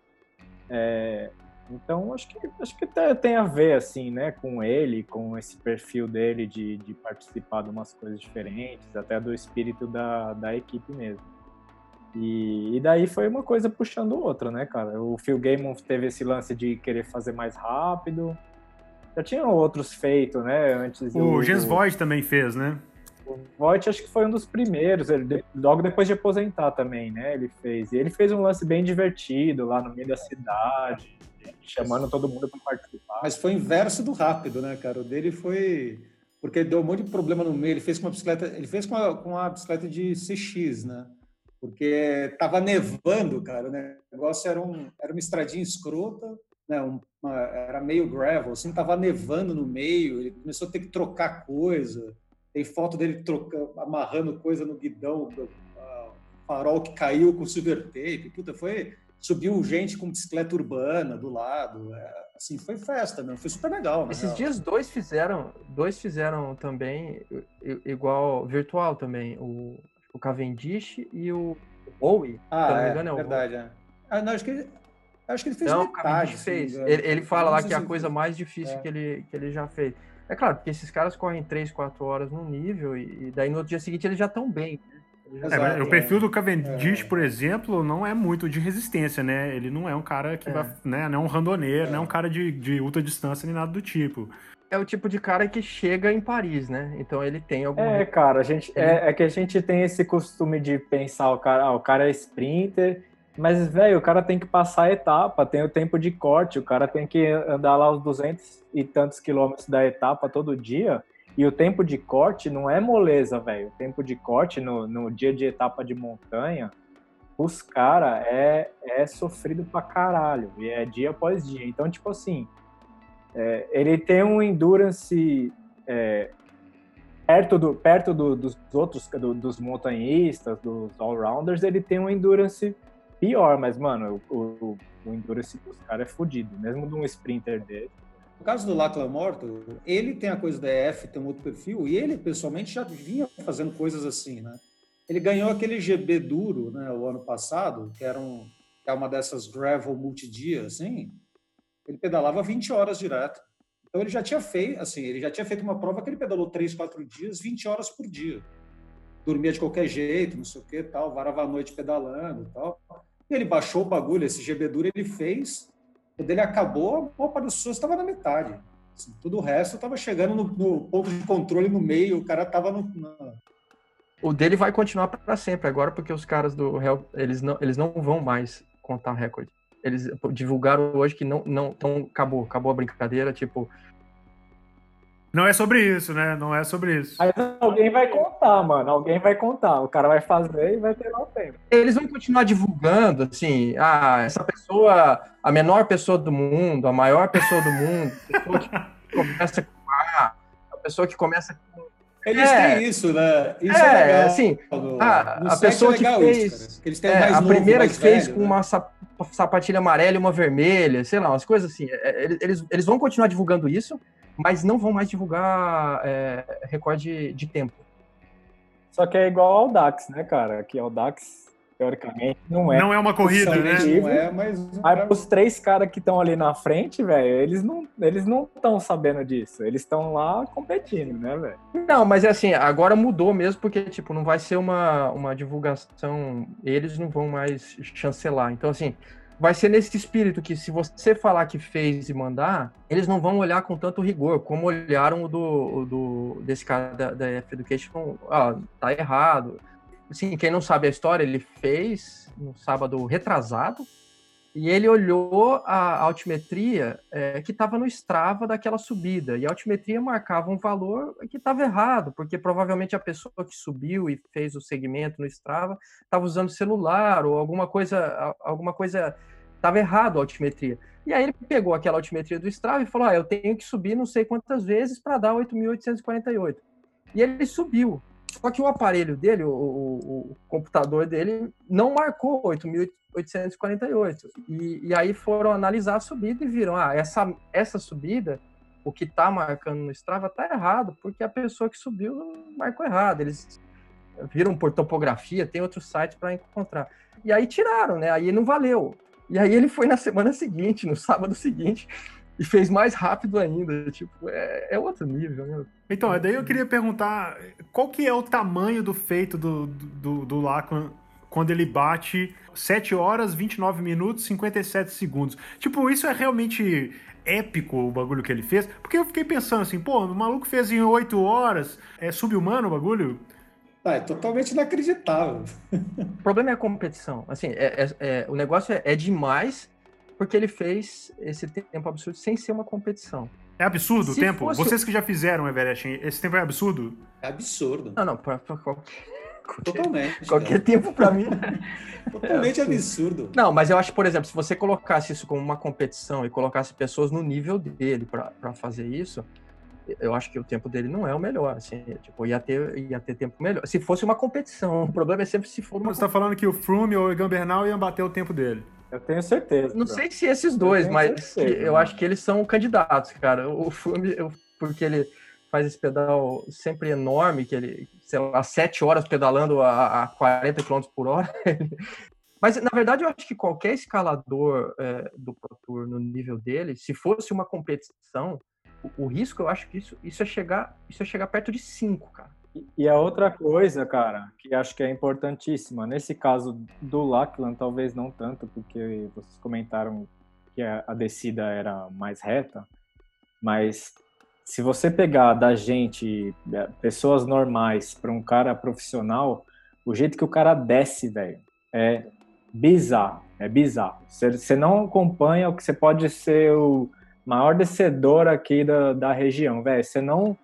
Speaker 4: É, então, acho que, acho que tem a ver, assim, né, com ele, com esse perfil dele de, de participar de umas coisas diferentes, até do espírito da, da equipe mesmo. E, e daí foi uma coisa puxando outra, né, cara? O Phil Gaiman teve esse lance de querer fazer mais rápido. Já tinham outros feito, né, antes.
Speaker 1: O do, Jens Voigt também fez, né?
Speaker 4: O Voigt acho que foi um dos primeiros, ele, logo depois de aposentar também, né? Ele fez. E ele fez um lance bem divertido lá no meio da cidade, chamando todo mundo para participar.
Speaker 3: Mas foi inverso do rápido, né, cara? O dele foi. Porque deu um monte de problema no meio. Ele fez com uma bicicleta. Ele fez com uma, com bicicleta de CX, né? Porque tava nevando, cara. O negócio era, um, era uma estradinha escrota, né? Uma, era meio gravel, assim, tava nevando no meio. Ele começou a ter que trocar coisa. Tem foto dele trocando, amarrando coisa no guidão, farol que caiu com super tape. Puta, foi. Subiu gente com bicicleta urbana do lado. É, assim, foi festa, né? Foi super legal.
Speaker 2: Esses real. dias dois fizeram, dois fizeram também igual virtual também. O, o Cavendish e o Bowie.
Speaker 3: Ah, não é, engano, é, verdade. É. Ah, não, acho que ele, acho que ele fez
Speaker 2: não,
Speaker 3: metade.
Speaker 2: Fez. Ele, ele fala lá que é a coisa mais difícil é. que, ele, que ele já fez. É claro, porque esses caras correm 3, 4 horas no nível e, e daí no outro dia seguinte eles já estão bem.
Speaker 1: Né? É, o perfil do Cavendish, é. por exemplo, não é muito de resistência, né? Ele não é um cara que é. vai, né? Não é um randoneiro, não é um cara de, de ultra distância nem nada do tipo.
Speaker 2: É o tipo de cara que chega em Paris, né? Então ele tem algum.
Speaker 4: É, cara, a gente, é, é, que a gente tem esse costume de pensar o cara, ah, o cara é sprinter, mas, velho, o cara tem que passar a etapa, tem o tempo de corte, o cara tem que andar lá os 200 e tantos quilômetros da etapa todo dia. E o tempo de corte não é moleza, velho. O tempo de corte no, no dia de etapa de montanha, os caras é, é sofrido pra caralho. E é dia após dia. Então, tipo assim, é, ele tem um endurance é, perto, do, perto do, dos outros, do, dos montanhistas, dos all-rounders, ele tem um endurance pior, mas, mano, o, o, o endurance dos caras é fodido, mesmo de um sprinter dele.
Speaker 3: No caso do Lachlan Morto, ele tem a coisa da EF, tem um outro perfil, e ele, pessoalmente, já vinha fazendo coisas assim, né? Ele ganhou aquele GB duro, né, o ano passado, que era um, que é uma dessas gravel multidia, assim, ele pedalava 20 horas direto. Então ele já tinha feito, assim, ele já tinha feito uma prova que ele pedalou 3, 4 dias, 20 horas por dia. Dormia de qualquer jeito, não sei o que, tal, varava a noite pedalando, tal. Ele baixou o bagulho, esse GB duro ele fez. Quando ele acabou, a parte das pessoas estava na metade. Assim, tudo o resto estava chegando no, no, ponto de controle no meio, o cara estava no. Na...
Speaker 2: O dele vai continuar para sempre agora, porque os caras do Hell, eles não, eles não vão mais contar recorde. Eles divulgaram hoje que não, não, então acabou, acabou a brincadeira, tipo,
Speaker 1: Não é sobre isso, né? Não é sobre isso.
Speaker 4: Mas alguém vai contar, mano. Alguém vai contar. O cara vai fazer e vai ter lá o tempo.
Speaker 2: Eles vão continuar divulgando, assim, ah, essa pessoa, a menor pessoa do mundo, a maior pessoa do mundo, a pessoa que começa com A, a pessoa que começa com
Speaker 3: eles é, têm isso, né? Isso é,
Speaker 2: é legal. Assim, no, a, no a pessoa é que fez. Isso, Eles têm é, mais a novo, primeira que fez velho, com né? uma sapatilha amarela e uma vermelha, sei lá, umas coisas assim. É, eles, eles vão continuar divulgando isso, mas não vão mais divulgar é, recorde de tempo.
Speaker 4: Só que é igual ao DAX, né, cara? Que é o DAX, teoricamente, não é.
Speaker 1: Não é uma corrida, né?
Speaker 4: Não é, mas. Aí os três caras que estão ali na frente, velho, eles não eles não estão sabendo disso. Eles estão lá competindo, né, velho?
Speaker 2: Não, mas é assim, agora mudou mesmo, porque, tipo, não vai ser uma, uma divulgação. Eles não vão mais chancelar. Então, assim, vai ser nesse espírito que se você falar que fez e mandar, eles não vão olhar com tanto rigor, como olharam o do, do desse cara da, da F Education, ah, tá errado. Assim, quem não sabe a história, ele fez no sábado retrasado, e ele olhou a altimetria é, que estava no Strava daquela subida, e a altimetria marcava um valor que estava errado, porque provavelmente a pessoa que subiu e fez o segmento no Strava estava usando celular ou alguma coisa, alguma coisa Estava errado a altimetria. E aí ele pegou aquela altimetria do Strava e falou: ah, eu tenho que subir não sei quantas vezes para dar 8.848. E ele subiu. Só que o aparelho dele, o, o, o computador dele, não marcou 8.848. E, e aí foram analisar a subida e viram: ah, essa, essa subida, o que está marcando no Strava está errado, porque a pessoa que subiu marcou errado. Eles viram por topografia, tem outros sites para encontrar. E aí tiraram, né? Aí não valeu. E aí ele foi na semana seguinte, no sábado seguinte, e fez mais rápido ainda. Tipo, é, é outro nível, né?
Speaker 1: Então, daí eu queria perguntar qual que é o tamanho do feito do, do, do Lachlan quando ele bate 7 horas, 29 minutos, 57 segundos. Tipo, isso é realmente épico o bagulho que ele fez? Porque eu fiquei pensando assim, pô, o maluco fez em 8 horas, é subhumano o bagulho?
Speaker 3: Ah, é totalmente inacreditável.
Speaker 2: O problema é a competição. Assim, é, é, é o negócio é, é, demais porque ele fez esse tempo absurdo sem ser uma competição.
Speaker 1: É absurdo Se o tempo? Fosse... Vocês que já fizeram, Everest, esse tempo é absurdo?
Speaker 3: É absurdo.
Speaker 2: Não, não, pra, pra qualquer...
Speaker 3: Totalmente.
Speaker 2: Qualquer tempo para mim.
Speaker 3: Totalmente é absurdo.
Speaker 2: Não, mas eu acho, por exemplo, se você colocasse isso como uma competição e colocasse pessoas no nível dele para fazer isso, eu acho que o tempo dele não é o melhor, assim, tipo, ia ter, ia ter tempo melhor. Se fosse uma competição, o problema é sempre se for uma...
Speaker 1: Você tá falando que o Froome ou o Egan Bernal iam bater o tempo dele.
Speaker 4: Eu tenho certeza.
Speaker 2: Não sei se esses dois, eu mas certeza, eu acho que eles são candidatos, cara. O eu, porque ele faz esse pedal sempre enorme, que ele, sei lá, sete horas pedalando a, a 40 km por hora. Mas, na verdade, eu acho que qualquer escalador é, do Pro Tour no nível dele, se fosse uma competição, o, risco, eu acho que isso, isso é chegar, isso é chegar perto de 5, cara.
Speaker 4: E a outra coisa, cara, que acho que é importantíssima, nesse caso do Lachlan, talvez não tanto, porque vocês comentaram que a, descida era mais reta, mas se você pegar da gente, é, pessoas normais, para um cara profissional, o jeito que o cara desce, velho, é bizarro, é bizarro. Você não acompanha o que você pode ser o maior descedor aqui da, da região, velho. Você não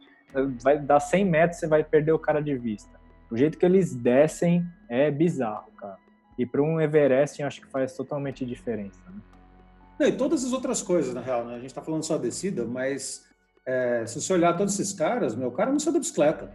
Speaker 4: vai dar 100 metros, você vai perder o cara de vista. O jeito que eles descem é bizarro, cara. E para um Everest, eu acho que faz totalmente diferença. Né?
Speaker 3: Não, e todas as outras coisas, na real, né? A gente está falando só a descida, mas é, se você olhar todos esses caras, meu, o cara não saiu da bicicleta.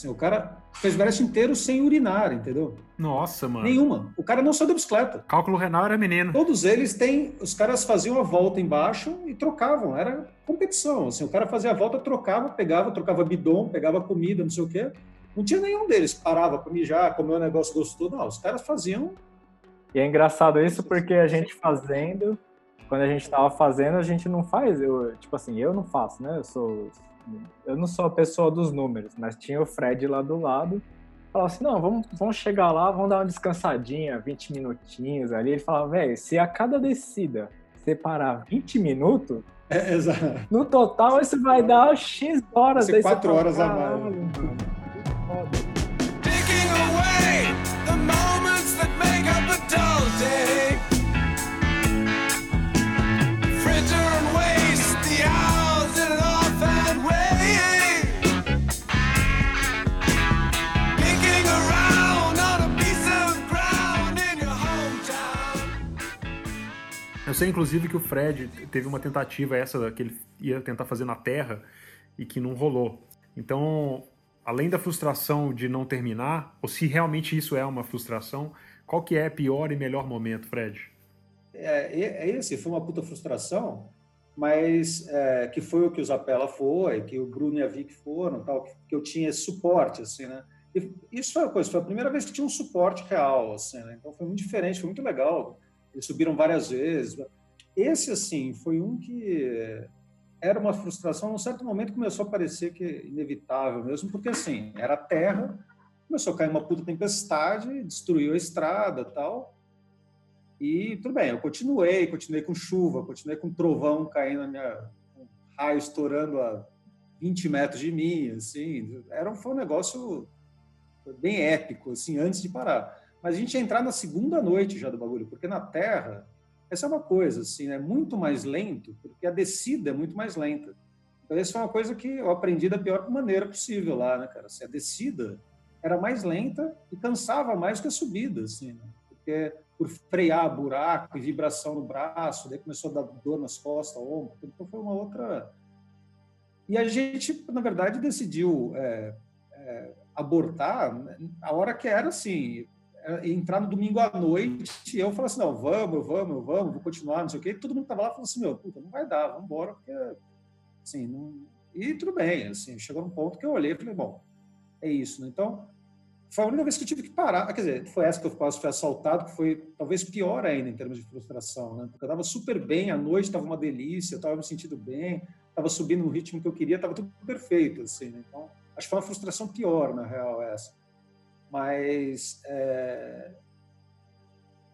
Speaker 3: Assim, o cara fez o Everest inteiro sem urinar, entendeu?
Speaker 1: Nossa, mano.
Speaker 3: Nenhuma. O cara não saiu da bicicleta.
Speaker 1: Cálculo renal era menino.
Speaker 3: Todos eles têm. Os caras faziam a volta embaixo e trocavam. Era competição. Assim, o cara fazia a volta, trocava, pegava, trocava bidon, pegava comida, não sei o quê. Não tinha nenhum deles parava para mijar, comer um negócio gostoso. Não, os caras faziam.
Speaker 4: E é engraçado isso porque a gente fazendo, quando a gente estava fazendo, a gente não faz. Eu, tipo assim, eu não faço, né? Eu sou eu não sou a pessoa dos números, mas tinha o Fred lá do lado. Falava assim: não, vamos, vamos chegar lá, vamos dar uma descansadinha, 20 minutinhos ali. Ele falava: velho, se a cada descida separar 20 minutos,
Speaker 3: é,
Speaker 4: no total isso vai dar X horas.
Speaker 3: Vai ser 4 horas a mais. Taking away
Speaker 1: sei, inclusive, que o Fred teve uma tentativa essa que ele ia tentar fazer na Terra e que não rolou. Então, além da frustração de não terminar, ou se realmente isso é uma frustração, qual que é pior e melhor momento, Fred?
Speaker 3: É, é esse, foi uma puta frustração, mas é, que foi o que o Zapella foi, que o Bruno e a Vic foram, tal, que eu tinha esse suporte, assim, né? E isso foi a coisa, foi a primeira vez que tinha um suporte real, assim, né? Então foi muito diferente, foi muito legal. Eles subiram várias vezes. Esse, assim, foi um que era uma frustração. Num certo momento começou a parecer que é inevitável mesmo, porque, assim, era terra, começou a cair uma puta tempestade, destruiu a estrada tal. E tudo bem, eu continuei, continuei com chuva, continuei com trovão caindo na minha. Um raio estourando a 20 metros de mim, assim. Era, foi um negócio bem épico, assim, antes de parar. Mas a gente ia entrar na segunda noite já do bagulho, porque na Terra, essa é uma coisa, assim, é muito mais lento, porque a descida é muito mais lenta. Então, essa foi uma coisa que eu aprendi da pior maneira possível lá, né, cara? Assim, a descida era mais lenta e cansava mais que a subida, assim, né? porque por frear buraco e vibração no braço, daí começou a dar dor nas costas, ombro, então foi uma outra. E a gente, na verdade, decidiu é, é, abortar né, a hora que era assim, entrar no domingo à noite, e eu falei assim, não, vamos, vamos, vamos, vou continuar, não sei o quê. E todo mundo tava lá falou assim, meu, puta, não vai dar, vamos embora, porque, assim, não... E tudo bem, assim, chegou num ponto que eu olhei e falei, bom, é isso, né? Então, foi a única vez que eu tive que parar, quer dizer, foi essa que eu quase fui assaltado, que foi talvez pior ainda em termos de frustração, né? Porque eu estava super bem, a noite estava uma delícia, eu estava me sentindo bem, estava subindo no ritmo que eu queria, estava tudo perfeito, assim, né? Então, acho que foi uma frustração pior, na real, essa. Mas é...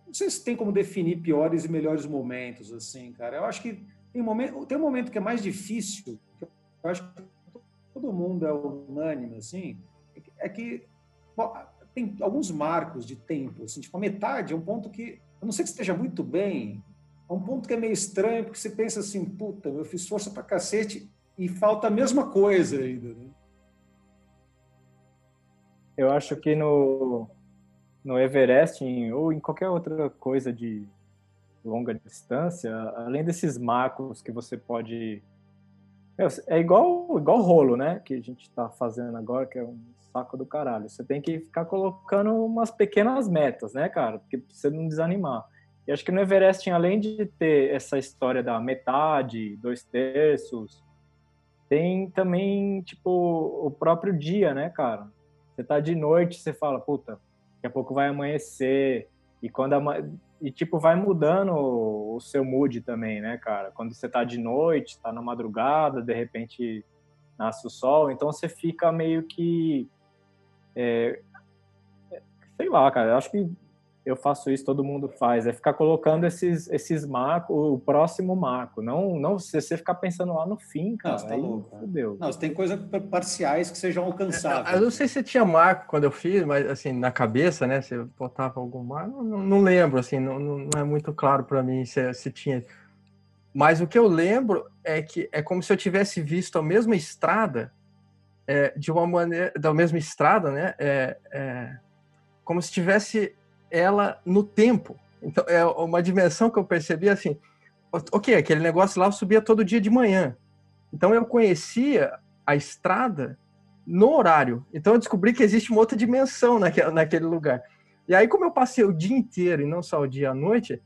Speaker 3: não sei se tem como definir piores e melhores momentos, assim, cara. Eu acho que tem, momento, tem um momento que é mais difícil, que eu acho que todo mundo é unânime, assim, é que bom, tem alguns marcos de tempo, assim, tipo, a metade é um ponto que, a não sei que esteja muito bem, é um ponto que é meio estranho, porque você pensa assim, puta, eu fiz força pra cacete e falta a mesma coisa ainda, né?
Speaker 4: Eu acho que no, no Everest ou em qualquer outra coisa de longa distância, além desses marcos que você pode. É igual, igual rolo, né? Que a gente está fazendo agora, que é um saco do caralho. Você tem que ficar colocando umas pequenas metas, né, cara? Porque você não desanimar. E acho que no Everest, além de ter essa história da metade, dois terços, tem também, tipo, o próprio dia, né, cara? Você tá de noite, você fala, puta, daqui a pouco vai amanhecer. E quando e tipo vai mudando o seu mood também, né, cara? Quando você tá de noite, tá na madrugada, de repente nasce o sol, então você fica meio que é, sei lá, cara, eu acho que eu faço isso, todo mundo faz, é ficar colocando esses, esses marcos, o próximo marco, não, não se você ficar pensando lá no fim, cara, não, tá aí louco, fudeu.
Speaker 3: Não, você tem coisas parciais que sejam alcançáveis.
Speaker 2: Eu não sei se tinha marco quando eu fiz, mas assim, na cabeça, né, se botava algum marco, não, não lembro, assim, não, não é muito claro para mim se, se tinha. Mas o que eu lembro é que é como se eu tivesse visto a mesma estrada é, de uma maneira, da mesma estrada, né, é, é como se tivesse ela no tempo. Então, é uma dimensão que eu percebi assim, ok, aquele negócio lá eu subia todo dia de manhã. Então, eu conhecia a estrada no horário. Então, eu descobri que existe uma outra dimensão naquele, naquele lugar. E aí, como eu passei o dia inteiro e não só o dia à noite,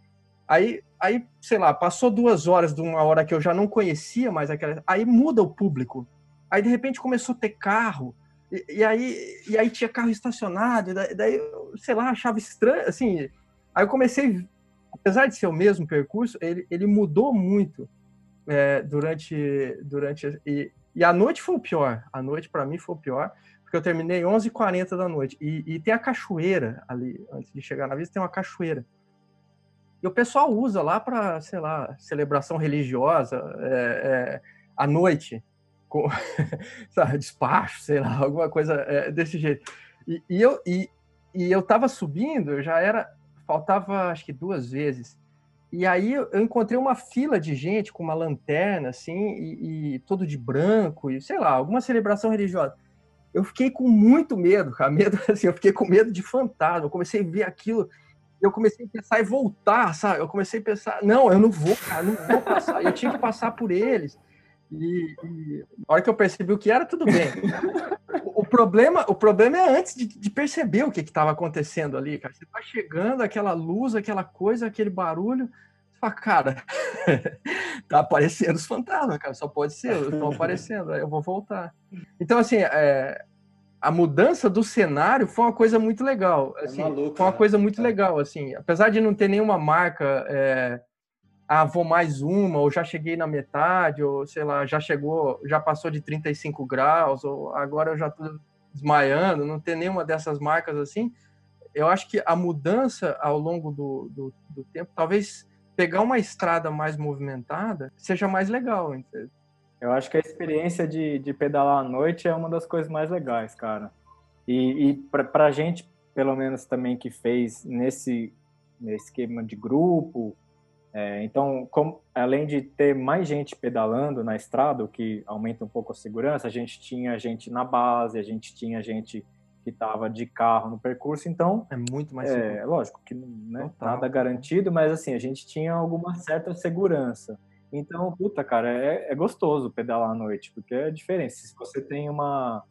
Speaker 2: aí, aí, sei lá, passou duas horas de uma hora que eu já não conhecia mais aquela. Aí muda o público. Aí, de repente, começou a ter carro, e, e, aí, e aí tinha carro estacionado, daí, daí, sei lá, achava estranho, assim. Aí eu comecei, apesar de ser o mesmo percurso, ele, ele mudou muito é, durante. durante e, e a noite foi o pior. A noite, para mim, foi o pior, porque eu terminei 11h40 da noite. E, e tem a cachoeira ali, antes de chegar na vista, tem uma cachoeira. E o pessoal usa lá para, sei lá, celebração religiosa, é, é, à noite com sabe, despacho, sei lá, alguma coisa é, desse jeito. E, e, eu, e, e eu tava subindo, eu já era, faltava acho que duas vezes. E aí eu encontrei uma fila de gente com uma lanterna, assim, e, e todo de branco, e sei lá, alguma celebração religiosa. Eu fiquei com muito medo, cara, medo, assim, eu fiquei com medo de fantasma. Eu comecei a ver aquilo eu comecei a pensar em voltar, sabe? Eu comecei a pensar, não, eu não vou, cara, não vou passar. Eu tinha que passar por eles. E, e a hora que eu percebi o que era, tudo bem. O, o problema, o problema é antes de, de perceber o que estava acontecendo ali, cara. Você vai chegando, aquela luz, aquela coisa, aquele barulho. Você fala, cara, tá aparecendo os fantasmas, cara. Só pode ser, estão aparecendo, eu vou voltar. Então, assim, é, a mudança do cenário foi uma coisa muito legal. É assim, é maluco, foi uma né? coisa muito é. legal, assim. Apesar de não ter nenhuma marca, é, ah, vou mais uma, ou já cheguei na metade, ou sei lá, já chegou, já passou de 35 graus, ou agora eu já tô desmaiando, não ter nenhuma dessas marcas assim. Eu acho que a mudança ao longo do, do, do tempo, talvez pegar uma estrada mais movimentada seja mais legal. Entendeu?
Speaker 4: Eu acho que a experiência de, de pedalar à noite é uma das coisas mais legais, cara. E, e para a gente, pelo menos também que fez nesse, nesse esquema de grupo, é, então, como, além de ter mais gente pedalando na estrada, o que aumenta um pouco a segurança, a gente tinha gente na base, a gente tinha gente que estava de carro no percurso, então
Speaker 2: é muito mais
Speaker 4: é, seguro. lógico que né, nada garantido, mas assim a gente tinha alguma certa segurança. Então, puta, cara, é, é gostoso pedalar à noite, porque é diferente. Se você tem uma.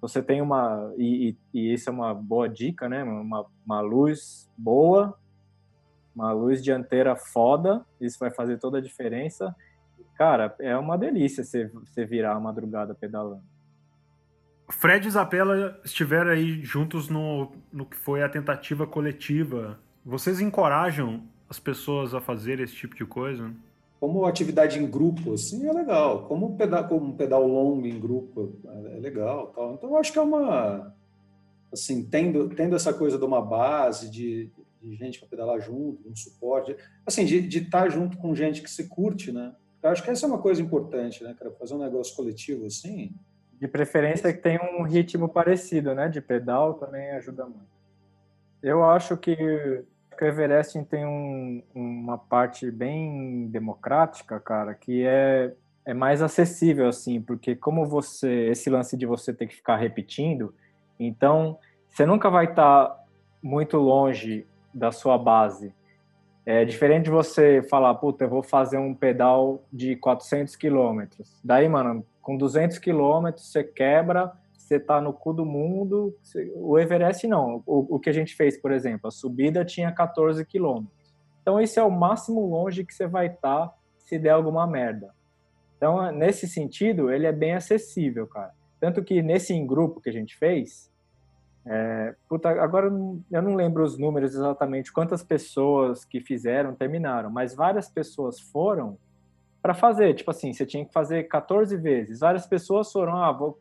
Speaker 4: Você tem uma. E, e, e isso é uma boa dica, né? Uma, uma luz boa, uma luz dianteira foda, isso vai fazer toda a diferença. Cara, é uma delícia você, você virar a madrugada pedalando.
Speaker 1: Fred e Zapella estiveram aí juntos no, no que foi a tentativa coletiva. Vocês encorajam as pessoas a fazer esse tipo de coisa?
Speaker 3: como atividade em grupo, assim, é legal. Como, pedal, como um pedal longo em grupo, é legal. Tal. Então, eu acho que é uma... Assim, tendo, tendo essa coisa de uma base, de, de gente para pedalar junto, um suporte, assim, de, estar junto com gente que se curte, né? Eu acho que essa é uma coisa importante, né, cara? Fazer um negócio coletivo assim.
Speaker 4: De preferência que tenha um ritmo parecido, né? De pedal também ajuda muito. Eu acho que o Everest tem um, uma parte bem democrática, cara, que é, é mais acessível, assim, porque como você, esse lance de você ter que ficar repetindo, então você nunca vai estar tá muito longe da sua base. É diferente de você falar, puta, eu vou fazer um pedal de 400 quilômetros. Daí, mano, com 200 quilômetros você quebra, você está no cu do mundo. O Everest não. O, o, que a gente fez, por exemplo, a subida tinha 14 quilômetros. Então esse é o máximo longe que você vai estar tá se der alguma merda. Então nesse sentido ele é bem acessível, cara. Tanto que nesse em grupo que a gente fez, é, puta, agora eu não lembro os números exatamente quantas pessoas que fizeram terminaram, mas várias pessoas foram para fazer. Tipo assim, você tinha que fazer 14 vezes. Várias pessoas foram, ah, vou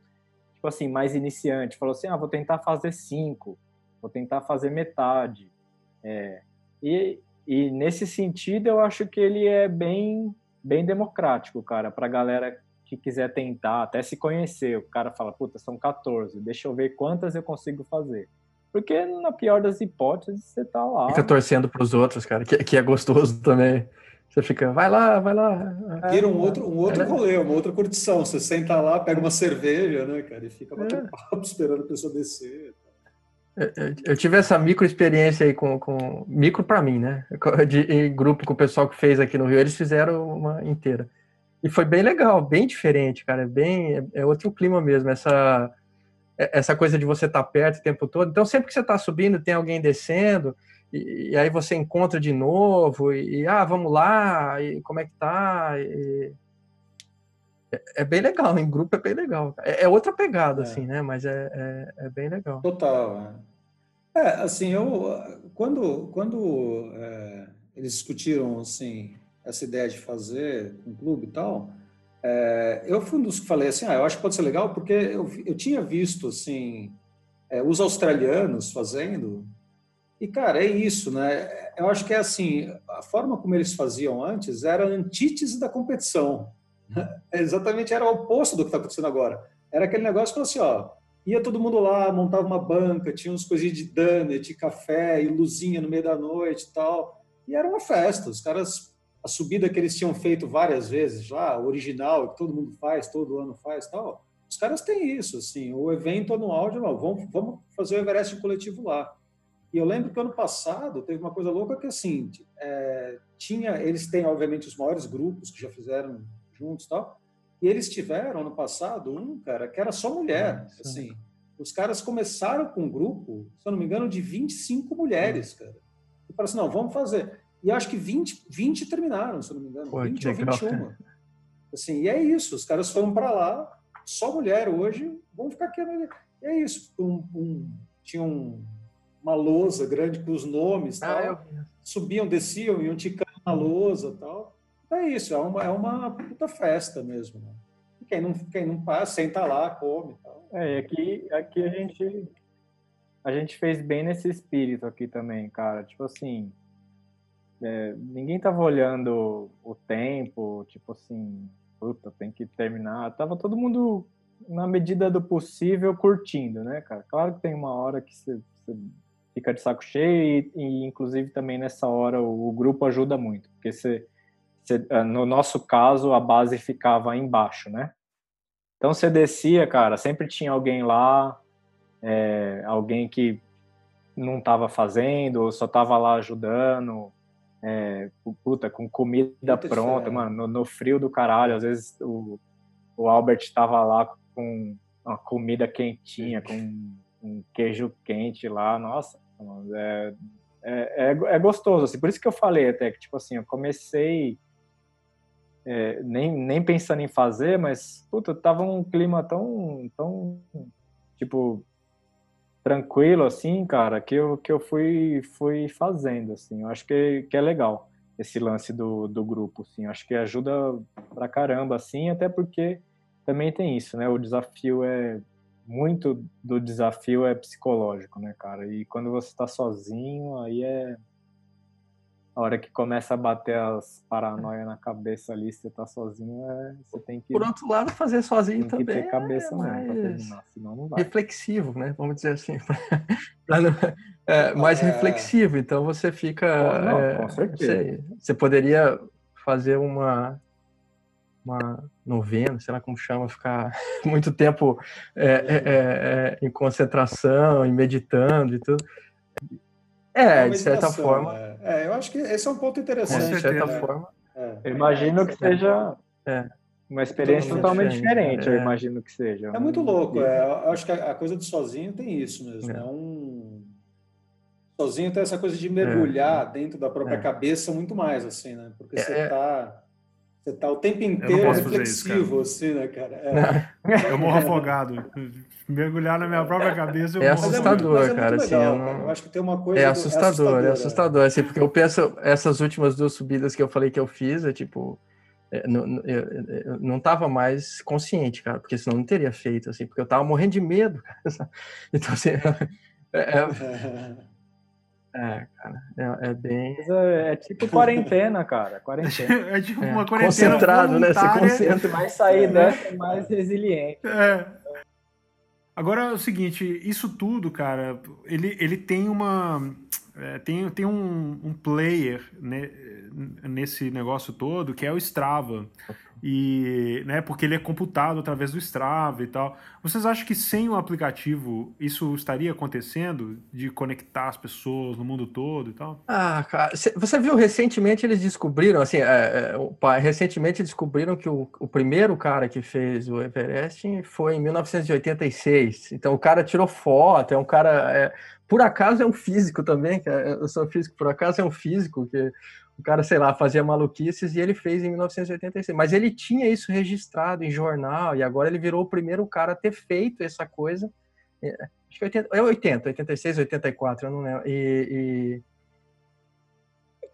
Speaker 4: tipo assim, mais iniciante, falou assim, ah, vou tentar fazer cinco, vou tentar fazer metade. É, e, e nesse sentido, eu acho que ele é bem, bem democrático, cara, para galera que quiser tentar, até se conhecer. O cara fala, puta, são 14, deixa eu ver quantas eu consigo fazer. Porque na pior das hipóteses, você tá lá.
Speaker 2: Fica torcendo para os outros, cara, que, que é gostoso também. Você fica, vai lá, vai lá.
Speaker 3: Vira um outro, um outro é. rolê, uma outra curtição. Você senta lá, pega uma cerveja, né, cara, e fica batendo é. papo esperando a pessoa descer.
Speaker 2: Eu, eu, tive essa micro experiência aí com, com micro para mim, né? De grupo com o pessoal que fez aqui no Rio, eles fizeram uma inteira. E foi bem legal, bem diferente, cara. É bem, é, é outro clima mesmo. Essa, é, essa coisa de você estar tá perto o tempo todo. Então, sempre que você está subindo, tem alguém descendo e, e, aí você encontra de novo, e, e, ah, vamos lá, e como é que tá? E, é, é, bem legal, em grupo é bem legal. É, é outra pegada, é. assim, né? Mas é, é, bem legal.
Speaker 3: Total. É, é assim, eu quando, quando eles discutiram assim essa ideia de fazer um clube e tal, eu fui um dos que falei assim, ah, eu acho que pode ser legal porque eu, eu tinha visto assim os australianos fazendo e, cara, é isso, né? Eu acho que é assim, a forma como eles faziam antes era a antítese da competição. É exatamente era o oposto do que está acontecendo agora. Era aquele negócio que assim, ó, ia todo mundo lá, montava uma banca, tinha uns coisinhas de donut, de café e luzinha no meio da noite e tal. E era uma festa. Os caras, a subida que eles tinham feito várias vezes lá, original, que todo mundo faz, todo ano faz tal. Os caras têm isso, assim, o evento anual de, não, vamos, vamos fazer o Everest coletivo lá. E eu lembro que ano passado teve uma coisa louca que assim é, tinha, eles têm obviamente os maiores grupos que já fizeram juntos, tal. E eles tiveram ano passado um cara que era só mulher, Nossa. assim. Os caras começaram com um grupo, se eu não me engano, de 25 mulheres, cara. E falaram assim, não, vamos fazer. E acho que 20, 20 terminaram, se eu não me engano, Pô, 20 ou 21. Assim, e é isso, os caras foram para lá, só mulher hoje, vão ficar aqui. E é isso. Um, um, tinha um, uma lousa grande com os nomes, ah, tal. subiam, desciam, iam ticando na lousa tal. É isso, é uma, é uma puta festa mesmo. Né? Quem não, quem não passa, senta lá, come tal.
Speaker 4: É, e aqui, aqui a gente a gente fez bem nesse espírito aqui também, cara. Tipo assim, é, ninguém tava olhando o tempo, tipo assim, puta, tem que terminar. Tava todo mundo, na medida do possível, curtindo, né, cara? Claro que tem uma hora que você, fica de saco cheio e, e, inclusive, também nessa hora o, o grupo ajuda muito, porque você, ah, no nosso caso, a base ficava embaixo, né? Então você descia, cara, sempre tinha alguém lá, é, alguém que não estava fazendo, ou só estava lá ajudando, é, puta, com comida pronta, mano, no, no, frio do caralho, às vezes o, o Albert estava lá com uma comida quentinha, com um queijo quente lá, nossa, é, é, é, é, gostoso, assim, por isso que eu falei até que, tipo assim, eu comecei é, nem, nem pensando em fazer, mas, puta, tava um clima tão, tão, tipo, tranquilo, assim, cara, que eu, que eu fui, fui fazendo, assim, eu acho que, que é legal esse lance do, do grupo, assim, eu acho que ajuda pra caramba, assim, até porque também tem isso, né, o desafio é, muito do desafio é psicológico, né, cara, e quando você está sozinho, aí é a hora que começa a bater as paranoias na cabeça ali, você tá sozinho, é, você tem que.
Speaker 2: Por outro lado, fazer sozinho também.
Speaker 4: Tem que ter cabeça
Speaker 2: é
Speaker 4: mesmo pra terminar, senão não vai.
Speaker 2: Reflexivo, né? Vamos dizer assim. não, é, mais é... reflexivo, então você fica.
Speaker 4: não, é, com certeza.
Speaker 2: Você, você poderia fazer uma uma novena, sei lá como chama, ficar muito tempo é, é, é, em concentração e meditando e tudo. É, de certa forma.
Speaker 3: É. é. eu acho que esse é um ponto interessante.
Speaker 2: De certa né? forma.
Speaker 4: É. Eu imagino que seja é. uma experiência totalmente diferente, diferente eu imagino que seja.
Speaker 3: É muito louco. eu acho que a, coisa do sozinho tem isso mesmo. É. um... Sozinho tem essa coisa de mergulhar dentro da própria cabeça muito mais, assim, né? Porque você está você tá o tempo inteiro reflexivo, isso, assim, né, cara?
Speaker 1: É. Eu morro afogado. Mergulhar na minha própria cabeça.
Speaker 2: é assustador, é muito, é cara. Assim, legal,
Speaker 3: eu, não... eu, acho que tem uma coisa.
Speaker 2: É assustador, do... é assustador, é assustador. Assim, porque eu penso, essas últimas duas subidas que eu falei que eu fiz, é tipo. É, não, eu, eu não tava mais consciente, cara, porque senão não teria feito, assim, porque eu tava morrendo de medo, cara. Então, assim. É, é, cara, é, é bem.
Speaker 4: É, é, tipo quarentena, cara. Quarentena.
Speaker 1: É tipo uma é, quarentena.
Speaker 2: Concentrado, né? Você concentra.
Speaker 4: Mais sair dessa, mais resiliente.
Speaker 1: É. Agora é o seguinte, isso tudo, cara, ele, ele tem uma. É, tem, tem um, um player né, nesse negócio todo que é o Strava e né, porque ele é computado através do Strava e tal. Vocês acham que sem o aplicativo isso estaria acontecendo de conectar as pessoas no mundo todo e tal?
Speaker 2: Ah, cara, você viu recentemente eles descobriram assim, é, é, recentemente descobriram que o, o primeiro cara que fez o Everest foi em 1986. Então o cara tirou foto, é um cara é, por acaso é um físico também, eu sou físico, por acaso é um físico que o cara, sei lá, fazia maluquices e ele fez em 1986. Mas ele tinha isso registrado em jornal e agora ele virou o primeiro cara a ter feito essa coisa. É, acho que 80, é 80, 86, 84, eu não lembro. E, e...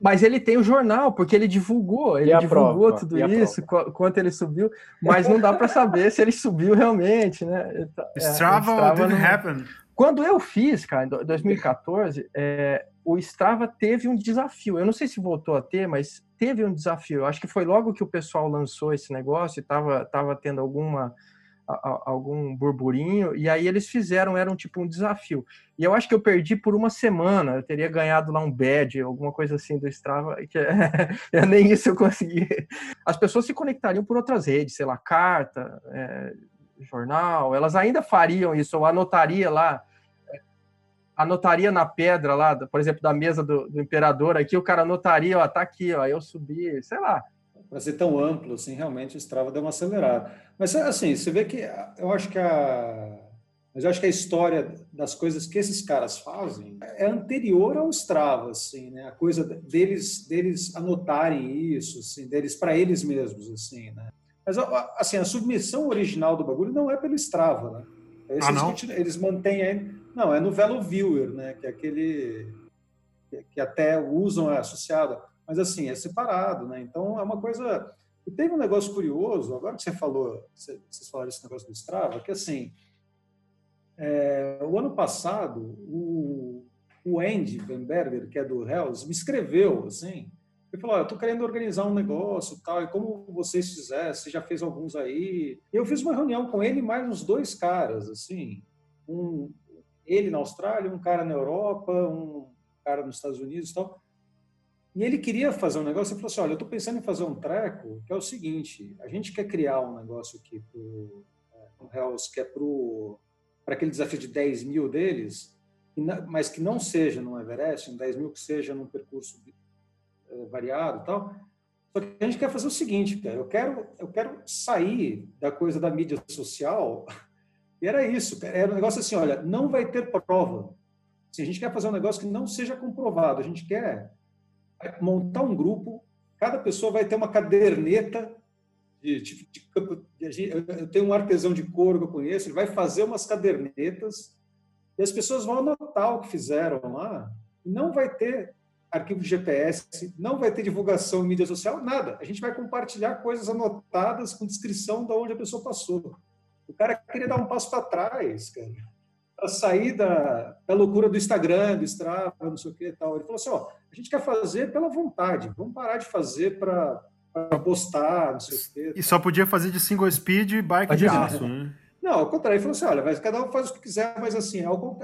Speaker 2: Mas ele tem o jornal, porque ele divulgou, ele divulgou prova, tudo isso, quanto ele subiu, mas não dá para saber se ele subiu realmente, né?
Speaker 1: É, Strava, Strava didn't não... happen.
Speaker 2: Quando eu fiz, cara, em 2014, é, o Strava teve um desafio. Eu não sei se voltou a ter, mas teve um desafio. Eu acho que foi logo que o pessoal lançou esse negócio e estava tava tendo alguma algum burburinho, e aí eles fizeram, era um tipo um desafio. E eu acho que eu perdi por uma semana, eu teria ganhado lá um badge, alguma coisa assim do Strava, que é, nem isso eu consegui. As pessoas se conectariam por outras redes, sei lá, carta, é, jornal, elas ainda fariam isso, ou anotaria lá anotaria na pedra lá, por exemplo, da mesa do, do imperador aqui, o cara anotaria, ó, tá aqui, ó, eu subi, sei lá.
Speaker 3: Para ser tão amplo, assim, realmente o Strava deu uma acelerada. Mas, assim, você vê que eu acho que a. Mas eu acho que a história das coisas que esses caras fazem é anterior ao Strava, assim, né? A coisa deles, deles anotarem isso, assim, deles para eles mesmos, assim, né? Mas, assim, a submissão original do bagulho não é pelo Strava, né?
Speaker 1: Esses ah, não?
Speaker 3: Eles mantêm aí. Não, é no Velo Viewer, né? Que é aquele que até usam é associado, mas assim é separado, né? Então é uma coisa. E teve um negócio curioso. Agora que você falou, vocês falaram esse negócio do Strava, que assim, é, o ano passado o, o Andy Weinberger, que é do Hells, me escreveu assim. Ele falou: oh, eu estou querendo organizar um negócio tal, e como vocês fizeram, você já fez alguns aí. E eu fiz uma reunião com ele mais uns dois caras, assim, um, ele na Austrália, um cara na Europa, um cara nos Estados Unidos e tal. E ele queria fazer um negócio, ele falou assim, olha, eu estou pensando em fazer um treco, que é o seguinte, a gente quer criar um negócio aqui para o é, Hells, que é para aquele desafio de 10 mil deles, mas que não seja no Everest, um 10 mil que seja num percurso é, variado e tal. Só que a gente quer fazer o seguinte, cara, eu quero, eu quero sair da coisa da mídia social e era isso, era um negócio assim, olha, não vai ter prova. Se a gente quer fazer um negócio que não seja comprovado, a gente quer montar um grupo, cada pessoa vai ter uma caderneta de, de, de, de, eu tenho um artesão de couro que eu conheço, ele vai fazer umas cadernetas e as pessoas vão anotar o que fizeram lá. Não vai ter arquivo GPS, não vai ter divulgação em mídia social, nada. A gente vai compartilhar coisas anotadas com descrição de onde a pessoa passou. O cara queria dar um passo para trás, cara, para sair da, da loucura do Instagram, do Strava, não sei o que e tal. Ele falou assim: ó, a gente quer fazer pela vontade, vamos parar de fazer para postar, não sei o quê.
Speaker 1: E só podia fazer de single speed e bike de aço, né?
Speaker 3: Não, ao contrário, ele falou assim: olha, cada um faz o que quiser, mas assim,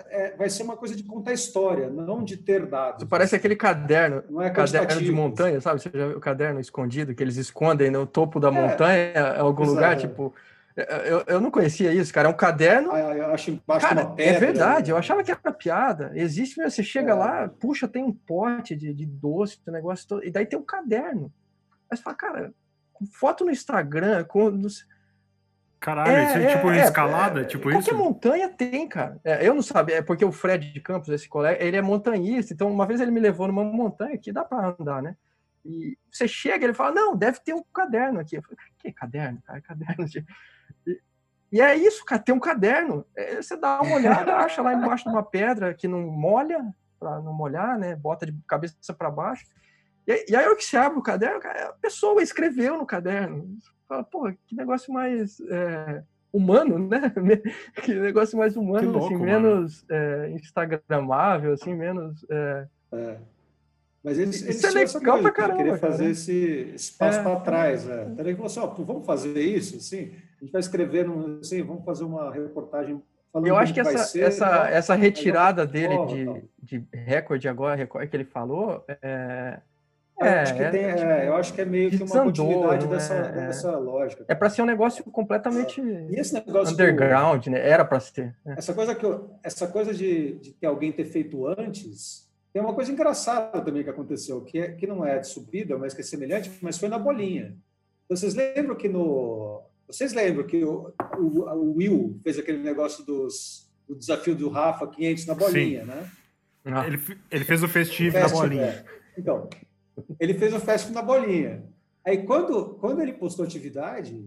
Speaker 3: é, vai ser uma coisa de contar história, não de ter dados.
Speaker 2: Isso parece aquele caderno, não é caderno de montanha, sabe? Você já viu o caderno escondido que eles escondem no topo da é, montanha, em algum exato. lugar, tipo. Eu, eu não conhecia isso, cara. É um caderno.
Speaker 3: Ah, eu acho embaixo cara,
Speaker 2: uma pedra. É verdade, eu achava que era piada. Existe mesmo. Você chega é. lá, puxa, tem um pote de, de doce, o negócio todo. E daí tem um caderno. Mas fala, cara, com foto no Instagram, com. No...
Speaker 1: Caralho, é, isso é, tipo é, escalada?
Speaker 2: É,
Speaker 1: tipo
Speaker 2: qualquer
Speaker 1: isso?
Speaker 2: montanha tem, cara. É, eu não sabia, é porque o Fred de Campos, esse colega, ele é montanhista. Então, uma vez ele me levou numa montanha que dá para andar, né? E você chega, ele fala, não, deve ter um caderno aqui. Eu falei, que caderno, cara? Caderno de... E é isso, cara, tem um caderno. É, você dá uma olhada, acha lá embaixo de uma pedra que não molha, para não molhar, né? Bota de cabeça para baixo. E, e aí, o que você abre o caderno, cara, a pessoa escreveu no caderno. Fala, pô, que negócio mais é, humano, né? Que negócio mais humano, louco, assim, menos é, instagramável, assim, menos. É...
Speaker 3: é. Mas eles, eles isso é legal pra caramba. Queria fazer cara. esse, esse passo é. para trás. Né? Então ele falou assim: ó, vamos fazer isso, assim. A gente vai escrever, assim, vamos fazer uma reportagem.
Speaker 2: Eu acho que essa, ser, essa, né? essa retirada dele de, de recorde agora, recorde que ele falou, é,
Speaker 3: é, acho que tem, é, tipo, é, eu acho que é meio que uma continuidade dessa, é, dessa lógica.
Speaker 2: É para ser um negócio completamente
Speaker 3: e esse negócio
Speaker 2: underground, né? Era para ser.
Speaker 3: É. Essa coisa que eu, essa coisa de, de ter alguém ter feito antes tem uma coisa engraçada também que aconteceu, que, é, que não é de subida, mas que é semelhante, mas foi na bolinha. Vocês lembram que no. Vocês lembram que o, o, o Will fez aquele negócio dos, do desafio do Rafa 500 na bolinha, Sim. né?
Speaker 1: Ah. Ele, ele fez o festivo na bolinha. É.
Speaker 3: Então, ele fez o festival na bolinha. Aí, quando, quando ele postou atividade,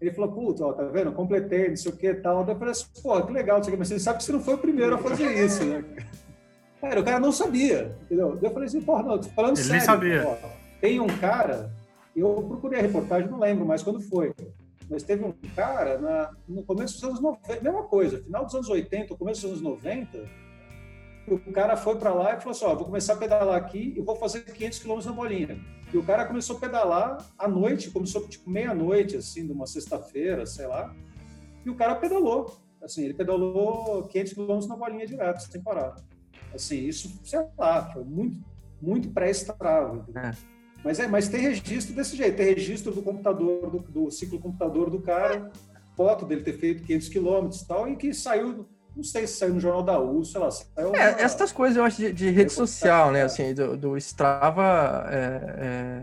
Speaker 3: ele falou, puta, ó, tá vendo? Completei, não sei o que tal. Daí eu falei assim, pô, que legal, mas você sabe que você não foi o primeiro a fazer isso, né? Cara, o cara não sabia, entendeu? Eu falei assim, porra, não, tô falando
Speaker 1: Ele
Speaker 3: sério.
Speaker 1: nem sabia. Ó,
Speaker 3: tem um cara, eu procurei a reportagem, não lembro mais quando foi, mas teve um cara na, no começo dos anos 90, mesma coisa, final dos anos 80, começo dos anos 90, o cara foi para lá e falou assim, ó, vou começar a pedalar aqui e vou fazer 500 quilômetros na bolinha. E o cara começou a pedalar à noite, começou tipo meia-noite, assim, de uma sexta-feira, sei lá, e o cara pedalou. Assim, ele pedalou 500 quilômetros na bolinha direto, sem parar. Assim, isso, sei lá, foi muito, muito pré-estrava. É. Mas, é, mas tem registro desse jeito, tem registro do computador, do, do ciclo computador do cara, foto dele ter feito 500 quilômetros e tal, e que saiu não sei se saiu no Jornal da U, sei lá. Saiu
Speaker 2: é, essas coisas eu acho de, de rede social, né? Assim, do, do Strava é, é,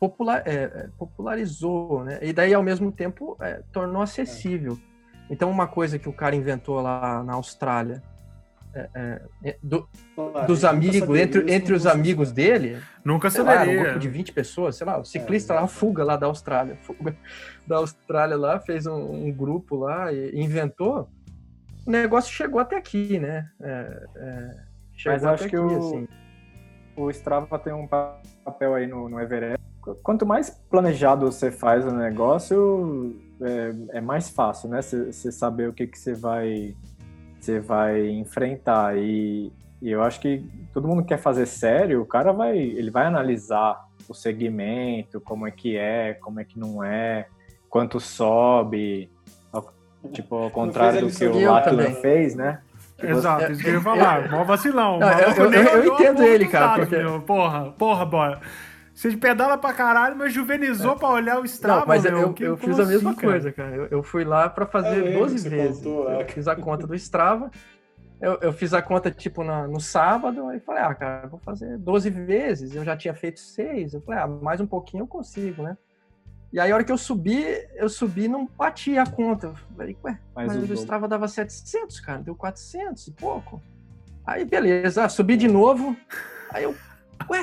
Speaker 2: popular, é, é, popularizou, né? E daí, ao mesmo tempo, é, tornou acessível. Então, uma coisa que o cara inventou lá na Austrália, do, dos amigos, entre, entre os amigos dele,
Speaker 1: nunca saberia. Lá, um
Speaker 2: grupo de 20 pessoas, sei lá, o ciclista lá, fuga lá da Austrália, fuga da Austrália lá, fez um, um grupo lá e inventou o negócio chegou até aqui, né? É, é,
Speaker 4: Mas acho que aqui, o, assim. o Strava tem um papel aí no, no Everest. Quanto mais planejado você faz o negócio, é, é mais fácil, né? Você saber o que, que você vai você vai enfrentar e, e, eu acho que todo mundo quer fazer sério, o cara vai ele vai analisar o segmento, como é que é, como é que não é, quanto sobe, Tipo, ao contrário do que o Latlan fez, né?
Speaker 1: Tipo, Exato, isso que eu ia falar. Mó vacilão.
Speaker 2: Não, eu, eu, eu, eu entendo ele, cara.
Speaker 1: Porque... Meu. Porra, porra, bora. Você pedala pra caralho, mas juvenizou é. pra olhar o Strava, Não,
Speaker 2: mas
Speaker 1: meu,
Speaker 2: eu, eu fiz a mesma assim, coisa, cara. Eu, eu, fui lá pra fazer é 12 vezes. Contou, é. Eu fiz a conta do Strava. Eu, eu fiz a conta, tipo, na, no sábado, e falei, ah, cara, vou fazer 12 vezes. Eu já tinha feito seis. Eu falei, ah, mais um pouquinho eu consigo, né? E aí, a hora que eu subi, eu subi não batia a conta. Eu falei, ué, mas, mas o Strava dava 700, cara, deu 400 e pouco. Aí, beleza, subi de novo. Aí eu, ué,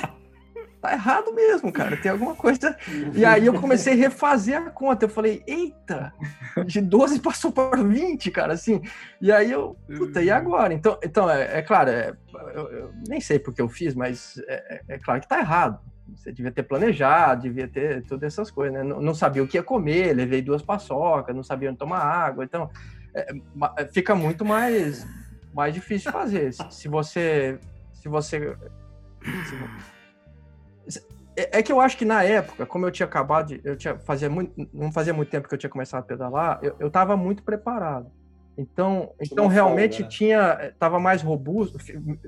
Speaker 2: tá errado mesmo, cara, tem alguma coisa. E aí eu comecei a refazer a conta. Eu falei, eita, de 12 passou para 20, cara, assim. E aí eu, puta, e agora? Então, então é, é claro, é, eu, eu, nem sei porque eu fiz, mas é, é, é claro que tá errado. Você devia ter planejado, devia ter todas essas coisas, né? Não, não sabia o que ia comer, levei duas paçocas, não sabia onde tomar água. Então, é, é fica muito mais, mais difícil de fazer. Se você. Se você. Se, é, é que eu acho que na época, como eu tinha acabado de. Eu tinha, fazia muito, não fazia muito tempo que eu tinha começado a pedalar, eu estava muito preparado. Então, então realmente folga, né? tinha. Estava mais robusto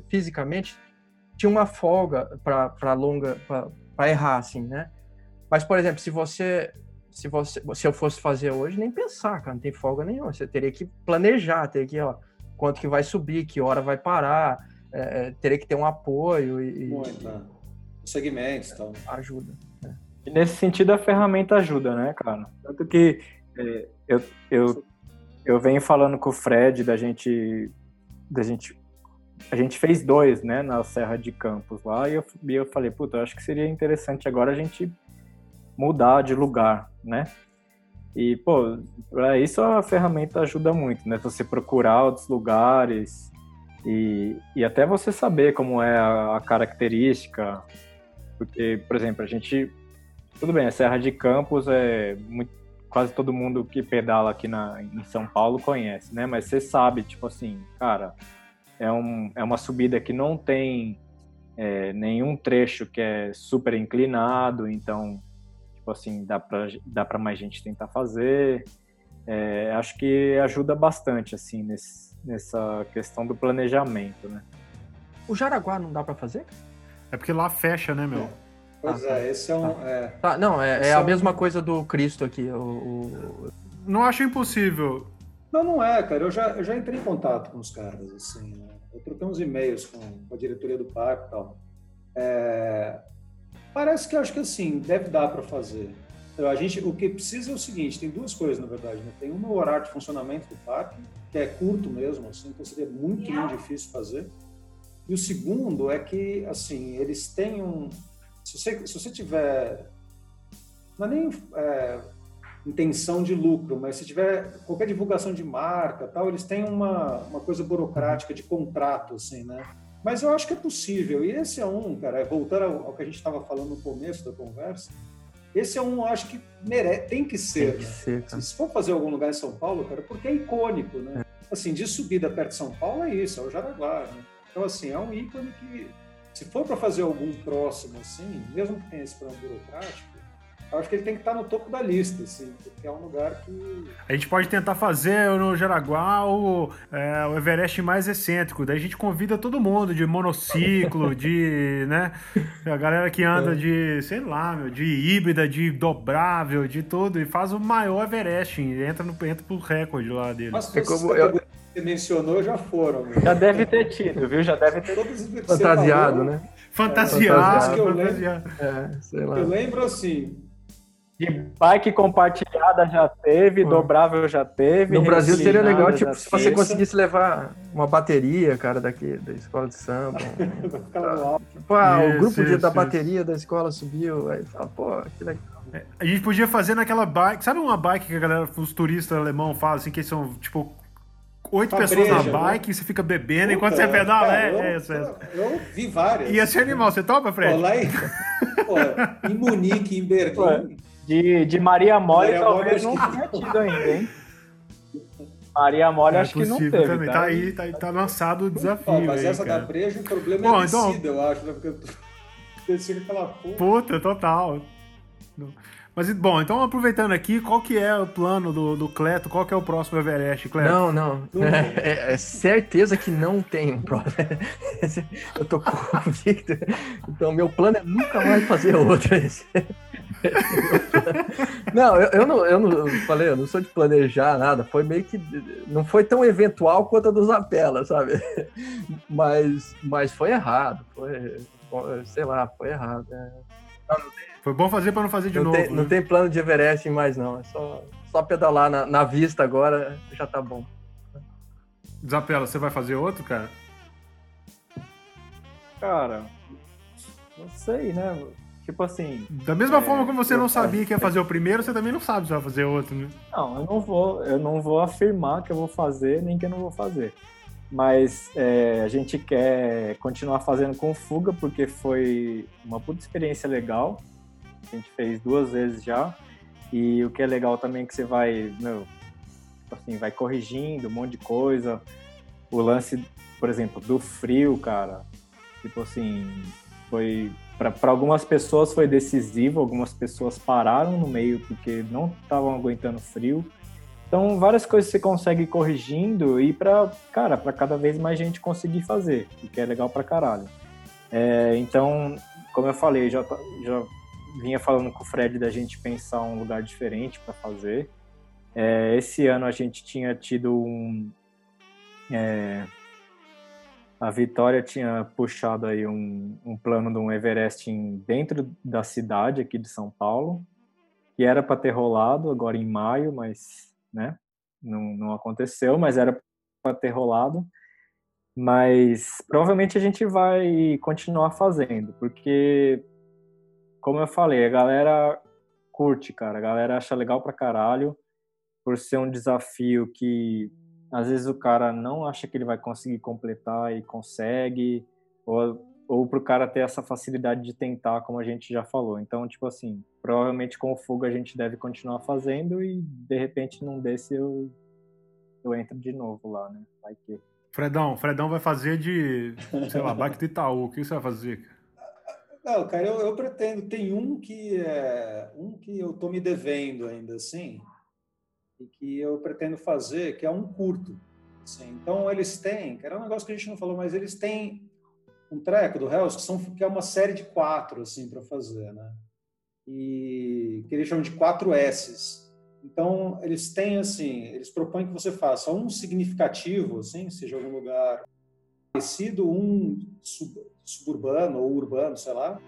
Speaker 2: fisicamente, tinha uma folga para longa para errar assim, né? Mas por exemplo, se você se você se eu fosse fazer hoje, nem pensar, cara, não tem folga nenhuma. Você teria que planejar, teria que, ó, quanto que vai subir, que hora vai parar, é, teria que ter um apoio e,
Speaker 3: Muito, né? Segmentos, então.
Speaker 2: Ajuda.
Speaker 4: Né? E nesse sentido a ferramenta ajuda, né, cara? Tanto que é, eu, eu, eu venho falando com o Fred da gente da gente a gente fez dois, né, na Serra de Campos lá, e eu, e eu falei, puta, eu acho que seria interessante agora a gente mudar de lugar, né? E, pô, para isso a ferramenta ajuda muito, né? Você procurar outros lugares e, e até você saber como é a, a característica. Porque, por exemplo, a gente. Tudo bem, a Serra de Campos é muito, quase todo mundo que pedala aqui na, em São Paulo conhece, né? Mas você sabe, tipo assim, cara, é, um, é uma subida que não tem é, nenhum trecho que é super inclinado, então, tipo assim, dá para dá pra mais gente tentar fazer. É, acho que ajuda bastante, assim, nesse, nessa questão do planejamento, né?
Speaker 2: O Jaraguá não dá para fazer?
Speaker 1: É porque lá fecha, né, meu?
Speaker 3: Pois ah, é, esse é um...
Speaker 2: Tá. É... Tá, não, é, é a é mesma coisa do Cristo aqui. O, o...
Speaker 1: Não acho impossível.
Speaker 3: Não, não é, cara. Eu já, eu já entrei em contato com os caras, assim. Né? Eu troquei uns e-mails com, com a diretoria do parque e tal. É, parece que acho que assim, deve dar para fazer. Então, a gente, o que precisa é o seguinte: tem duas coisas, na verdade. Né? Tem um horário de funcionamento do parque, que é curto mesmo, assim, então seria muito, muito difícil fazer. E o segundo é que, assim, eles têm um. Se você, se você tiver. Não é nem. É, intenção de lucro, mas se tiver qualquer divulgação de marca, tal, eles têm uma, uma coisa burocrática de contrato, assim, né? Mas eu acho que é possível. E esse é um, cara, voltar ao, ao que a gente estava falando no começo da conversa, esse é um, acho que merece, tem que ser. Tem que né? ser se for fazer algum lugar em São Paulo, cara, porque é icônico, né? É. Assim, de subida perto de São Paulo é isso, é o Jaraguá, né? Então, assim, é um ícone que, se for para fazer algum próximo, assim, mesmo que tenha esse plano burocrático, eu acho que ele tem que estar no topo da lista, assim, porque é um lugar que.
Speaker 1: A gente pode tentar fazer no Jaraguá o, é, o Everest mais excêntrico. Daí a gente convida todo mundo de monociclo, de. né? A galera que anda é. de, sei lá, meu, de híbrida, de dobrável, de tudo, e faz o maior Everest. Entra, no, entra pro recorde lá dele.
Speaker 3: Mas é como eu... você mencionou já foram. Né?
Speaker 4: Já deve ter tido, viu? Já deve ter
Speaker 2: Todos Fantasiado, falou, né?
Speaker 1: Fantasiado.
Speaker 3: É, fantasiado. É, sei lá. Eu lembro assim,
Speaker 4: de bike compartilhada já teve, dobrável já teve.
Speaker 2: No Brasil seria legal, tipo, se você conseguisse levar uma bateria, cara, daqui da escola de samba. tipo, ah, isso, o grupo isso, da isso. bateria da escola subiu. Aí fala, pô, que legal.
Speaker 1: É, a gente podia fazer naquela bike. Sabe uma bike que a galera, os turistas alemão falam assim, que são, tipo, oito pessoas na né? bike né? e você fica bebendo Puta, enquanto você pedala. Cara, é,
Speaker 3: eu,
Speaker 1: é,
Speaker 3: é, eu vi várias.
Speaker 1: Ia ser animal, você topa, Fred?
Speaker 3: Pô, lá em, pô, em Munique, em Berlim.
Speaker 4: De, de Maria Mole, Maria talvez Mole, não tenha tido ainda, hein? Maria Mole, é acho que não teve. Também.
Speaker 1: Tá, tá aí, tá, tá lançado o desafio. Pô,
Speaker 3: mas
Speaker 1: aí,
Speaker 3: essa
Speaker 1: cara.
Speaker 3: da Breja, o problema Bom, é então... descida, eu acho, né? Porque desci aquela
Speaker 1: porra. Puta, total. Mas, bom, então aproveitando aqui, qual que é o plano do, do Cleto? Qual que é o próximo Everest, Cleto?
Speaker 2: Não, não. É, é, é certeza que não tem um próximo. Eu tô convicto. Então, meu plano é nunca mais fazer outro. Não, eu, eu, não, eu não falei, eu não sou de planejar nada. Foi meio que. Não foi tão eventual quanto a dos Apela, sabe? Mas, mas foi errado. Foi, sei lá, foi errado. É.
Speaker 1: Tem, foi bom fazer para não fazer de
Speaker 2: não
Speaker 1: novo.
Speaker 2: Tem,
Speaker 1: né?
Speaker 2: Não tem plano de Everest mais, não. É só, só pedalar na, na vista agora, já tá bom.
Speaker 1: Zapela, você vai fazer outro, cara?
Speaker 4: Cara, não sei, né? Tipo assim.
Speaker 1: Da mesma é, forma como você não sabia que ia fazer o primeiro, você também não sabe se vai fazer outro, né?
Speaker 4: Não, eu não vou, eu não vou afirmar que eu vou fazer, nem que eu não vou fazer. Mas é, a gente quer continuar fazendo com fuga, porque foi uma puta experiência legal. A gente fez duas vezes já. E o que é legal também é que você vai, meu, tipo assim, vai corrigindo um monte de coisa. O lance, por exemplo, do frio, cara. Tipo assim, foi para algumas pessoas foi decisivo, algumas pessoas pararam no meio porque não estavam aguentando frio. Então, várias coisas você consegue ir corrigindo e para, cara, para cada vez mais gente conseguir fazer, o que é legal para caralho. É, então, como eu falei, já já vinha falando com o Fred da gente pensar um lugar diferente para fazer. É, esse ano a gente tinha tido um. É, a Vitória tinha puxado aí um, um plano de um Everest dentro da cidade aqui de São Paulo, que era para ter rolado agora em maio, mas né, não, não aconteceu, mas era para ter rolado. Mas provavelmente a gente vai continuar fazendo, porque como eu falei, a galera curte, cara. A galera acha legal pra caralho, por ser um desafio que às vezes o cara não acha que ele vai conseguir completar e consegue, ou, ou pro cara ter essa facilidade de tentar, como a gente já falou. Então, tipo assim, provavelmente com o Fuga a gente deve continuar fazendo e de repente num desse eu, eu entro de novo lá, né? Vai que.
Speaker 1: Fredão, Fredão vai fazer de, sei lá, do Itaú. O que você vai fazer?
Speaker 3: Não, cara, eu, eu pretendo. Tem um que é um que eu tô me devendo ainda, assim, e que eu pretendo fazer, que é um curto. Assim. Então eles têm, que era um negócio que a gente não falou, mas eles têm um treco do Hells que, são, que é uma série de quatro assim para fazer, né? E que eles chamam de quatro S's. Então eles têm assim, eles propõem que você faça um significativo, assim, seja algum lugar conhecido, um sub, suburbano ou urbano, sei lá.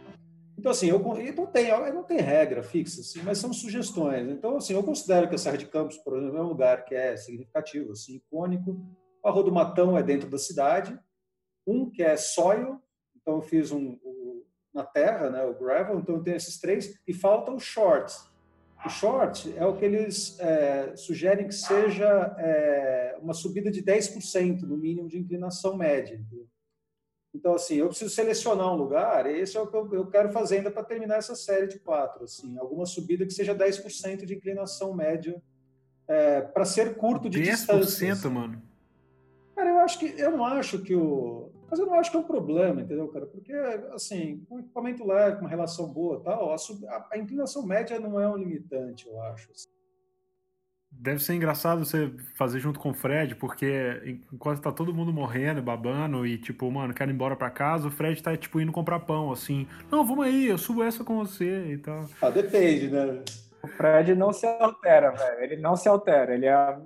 Speaker 3: Então, assim, eu, não, tem, não tem regra fixa, assim, mas são sugestões. Então, assim, eu considero que a Serra de Campos, por exemplo, é um lugar que é significativo, assim, icônico. A Rua do Matão é dentro da cidade. Um que é soil, então eu fiz um, um na terra, né, o gravel, então eu tenho esses três. E falta o short. O short é o que eles é, sugerem que seja é, uma subida de 10% no mínimo de inclinação média. Entendeu? Então, assim, eu preciso selecionar um lugar, e esse é o que eu, quero fazer ainda para terminar essa série de quatro. Assim, alguma subida que seja 10% de inclinação média é, para ser curto de 10%, distância. 10%,
Speaker 1: mano?
Speaker 3: Cara, eu acho que eu não acho que o. Mas eu não acho que é um problema, entendeu, cara? Porque, assim, com equipamento leve, com uma relação boa tal, a, sub... a, inclinação média não é um limitante, eu acho. Assim.
Speaker 1: Deve ser engraçado você fazer junto com o Fred, porque enquanto tá todo mundo morrendo, babando e tipo, mano, quero ir embora pra casa, o Fred tá tipo indo comprar pão, assim. Não, vamos aí, eu subo essa com você e tal.
Speaker 3: Ah, depende, né?
Speaker 4: O Fred não se altera, velho. Ele não se altera. Ele é,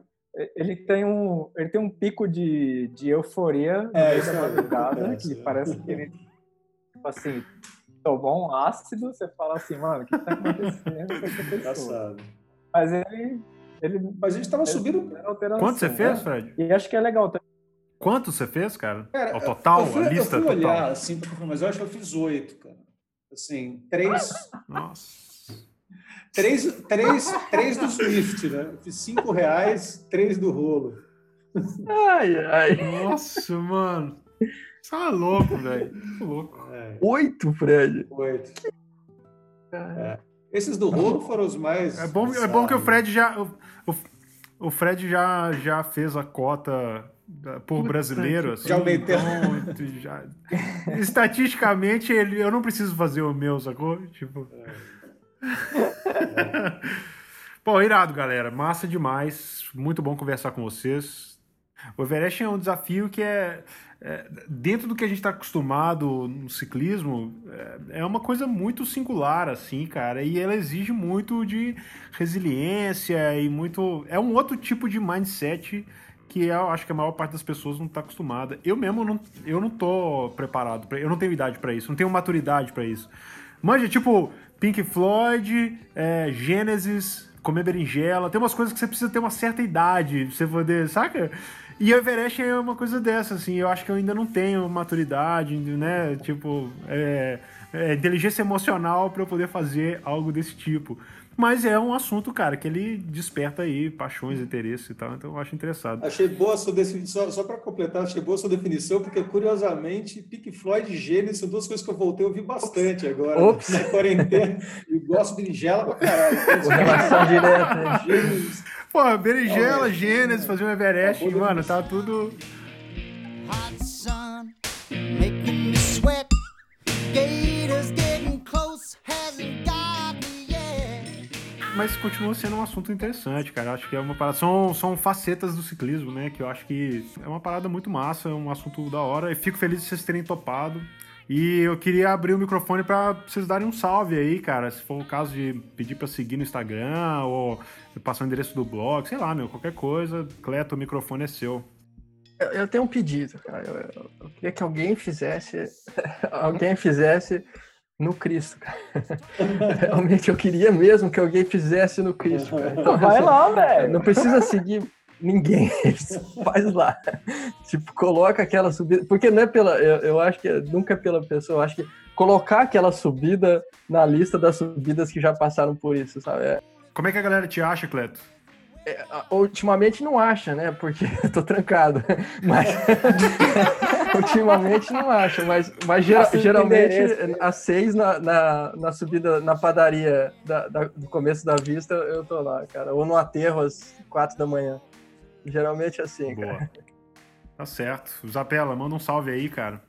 Speaker 4: ele tem um, ele tem um pico de, de euforia
Speaker 3: É,
Speaker 4: da
Speaker 3: é
Speaker 4: madrugada,
Speaker 3: acontece,
Speaker 4: que
Speaker 3: é.
Speaker 4: parece que ele, tipo assim, tomou um ácido, você fala assim, mano, o que tá acontecendo com essa pessoa?
Speaker 3: Engraçado.
Speaker 4: Mas ele, ele
Speaker 3: Mas a gente tava subindo.
Speaker 1: Quanto você
Speaker 4: né?
Speaker 1: fez, Fred?
Speaker 4: E acho que é legal também.
Speaker 1: Quanto você fez, cara?
Speaker 3: Cara,
Speaker 1: Ao total?
Speaker 3: eu fui,
Speaker 1: a lista
Speaker 3: eu fui
Speaker 1: total?
Speaker 3: olhar assim pra confirmar, mas eu acho que eu fiz oito, cara. Assim, três,
Speaker 1: Nossa.
Speaker 3: três, três, três do Swift, né? Eu fiz cinco reais, três do rolo.
Speaker 2: Ai, ai.
Speaker 1: Nossa, mano. Você é louco, velho. Tá louco.
Speaker 3: É,
Speaker 2: Oito, Fred.
Speaker 3: oito.
Speaker 2: Cara,
Speaker 3: Esses do rolo foram os mais.
Speaker 1: É bom, é bom que o Fred já. O, o, Fred já, já fez a cota por brasileiro. Assim,
Speaker 3: Já aumentei.
Speaker 1: então, já- estatisticamente, ele, eu não preciso fazer o meu, sacou? Tipo. Pô, irado, galera. Massa demais. Muito bom conversar com vocês. O Everest é um desafio que é, é, dentro do que a gente está acostumado no ciclismo, é, é uma coisa muito singular, assim, cara. E ela exige muito de resiliência e muito. É um outro tipo de mindset que eu acho que a maior parte das pessoas não está acostumada. Eu mesmo não, eu não tô preparado, eu não tenho idade para isso, não tenho maturidade para isso. Manja, tipo, Pink Floyd, é, Gênesis, comer berinjela, tem umas coisas que você precisa ter uma certa idade você poder, saca? E o Everest é uma coisa dessa, assim, eu acho que eu ainda não tenho maturidade, né? Tipo, é, é, inteligência emocional para eu poder fazer algo desse tipo. Mas é um assunto, cara, que ele desperta aí paixões, interesses e tal, então eu acho interessado.
Speaker 3: Achei boa a sua definição, só, só para completar, achei boa a sua definição, porque curiosamente, Pink Floyd e Gênesis são duas coisas que eu voltei a ouvir bastante agora
Speaker 2: Ops.
Speaker 3: na quarentena. E gosto de berinjela pra caralho.
Speaker 2: com relação direta.
Speaker 3: Gênesis,
Speaker 1: Pô, berinjela. Gênesis, fazer um Everest, mano, tá tudo...
Speaker 5: hot sun making me sweat. Gators getting close, hasn't got me yet.
Speaker 1: Mas continua sendo um assunto interessante, cara. Acho que é uma parada. São, são facetas do ciclismo, né? Que eu acho que é uma parada muito massa, é um assunto da hora. E fico feliz de vocês terem topado. E eu queria abrir o microfone pra vocês darem um salve aí, cara. Se for o caso de pedir pra seguir no Instagram ou passar o endereço do blog, sei lá, meu, qualquer coisa. Cleto, o microfone é seu.
Speaker 2: Eu, eu tenho um pedido, cara. Eu, eu- eu queria que alguém fizesse. alguém fizesse no Cristo, cara. Realmente eu queria mesmo que alguém fizesse no Cristo, cara. Então,
Speaker 4: Vai
Speaker 2: assim,
Speaker 4: lá, velho.
Speaker 2: Não precisa seguir ninguém, faz lá. Tipo, coloca aquela subida. Porque não é pela. Eu, eu acho que é- nunca é pela pessoa, eu acho que colocar aquela subida na lista das subidas que já passaram por isso, sabe? É,
Speaker 1: Como é que a galera te acha, Cleto?
Speaker 2: ultimamente não acha, né? Porque eu tô trancado. Mas ultimamente não acha, mas, mas gera- geralmente às seis na, na, na subida na padaria da, da- do começo da vista eu tô lá, cara. Ou no aterro às quatro da manhã. Geralmente é assim, cara.
Speaker 1: Boa. Tá certo. Zapela, manda um salve aí, cara.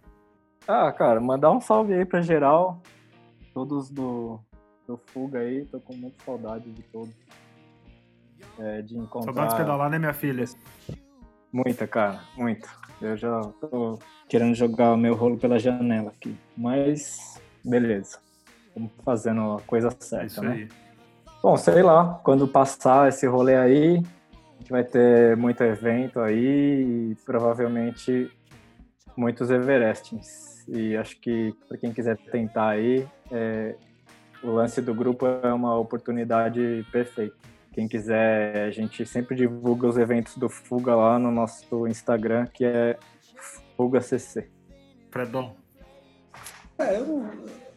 Speaker 4: Ah, cara, mandar um salve aí pra geral. Todos do, do Fuga aí, tô com muita saudade de todos. É, de encontrar.
Speaker 1: Saudades de pedalar, né, minha filha?
Speaker 4: Muita, cara, muito. Eu já tô querendo jogar o meu rolo pela janela aqui. Mas, beleza. Estamos fazendo a coisa
Speaker 1: É
Speaker 4: certa,
Speaker 1: isso
Speaker 4: né?
Speaker 1: aí.
Speaker 4: Bom, sei lá, quando passar esse rolê aí, a gente vai ter muito evento aí e provavelmente muitos Everestings. E acho que para quem quiser tentar aí, é, o lance do grupo é uma oportunidade perfeita. Quem quiser, a gente sempre divulga os eventos do Fuga lá no nosso Instagram, que é Fuga CC.
Speaker 1: Fredão.
Speaker 3: É, eu não,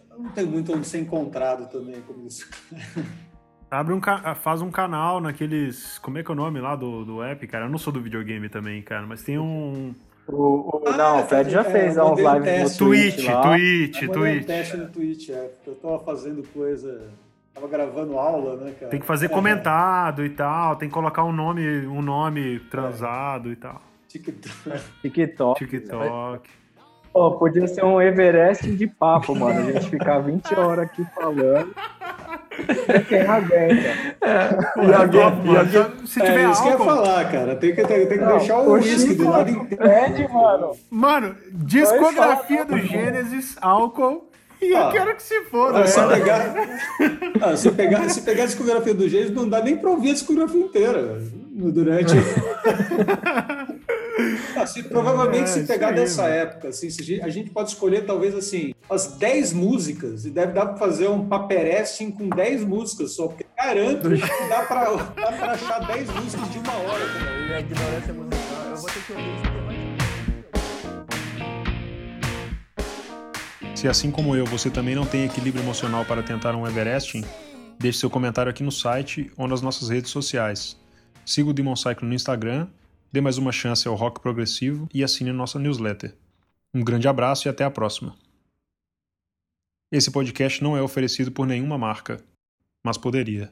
Speaker 3: eu não tenho muito onde ser encontrado também, como isso.
Speaker 1: Abre um ca- faz um canal naqueles. Como é que é o nome lá do, do app, cara? Eu não sou do videogame também, cara, mas tem um.
Speaker 4: O, o-
Speaker 3: Ah,
Speaker 4: não, o Fred já
Speaker 3: é,
Speaker 4: fez
Speaker 3: o
Speaker 4: uns lives no
Speaker 3: teste.
Speaker 1: Twitch,
Speaker 4: Twitch lá.
Speaker 1: Twitch,
Speaker 3: Eu um
Speaker 1: Twitch.
Speaker 3: teste no Twitch, é, eu tava fazendo coisa, tava gravando aula, né, cara?
Speaker 1: Tem que fazer
Speaker 3: É,
Speaker 1: comentado e tal, tem que colocar um nome, um nome transado e tal.
Speaker 3: TikTok.
Speaker 4: TikTok.
Speaker 1: TikTok.
Speaker 4: Pô, podia ser um Everest de papo, mano. A gente ficar 20 horas aqui falando.
Speaker 2: E alguém, e
Speaker 1: mano.
Speaker 2: alguém-
Speaker 1: Se tiver
Speaker 3: é isso que eu ia
Speaker 1: álcool.
Speaker 3: falar, cara. Tem que, tem, tem que
Speaker 4: Não,
Speaker 3: deixar o uísque do lado inteiro.
Speaker 4: Mano.
Speaker 1: Mano, discografia do Gênesis, álcool. E eu
Speaker 3: Ah.
Speaker 1: quero que se foda.
Speaker 3: Ah, se, pegar, ah, se, pegar, se pegar a discografia do Gênesis, não dá nem pra ouvir a discografia inteira. velho. Assim, provavelmente,
Speaker 1: É,
Speaker 3: se pegar dessa época, assim, se a gente- a gente pode escolher talvez assim, as 10 músicas, e deve dar para fazer um paperesting com 10 músicas só, porque garanto que dá para achar 10 músicas de uma hora. cara.
Speaker 2: E ignorância musical, eu vou ter que ouvir isso depois.
Speaker 1: Se assim como eu, você também não tem equilíbrio emocional para tentar um Everesting, deixe seu comentário aqui no site ou nas nossas redes sociais. Siga o Demon Cycle no Instagram, dê mais uma chance ao rock progressivo e assine nossa newsletter. Um grande abraço e até a próxima. Esse podcast não é oferecido por nenhuma marca, mas poderia.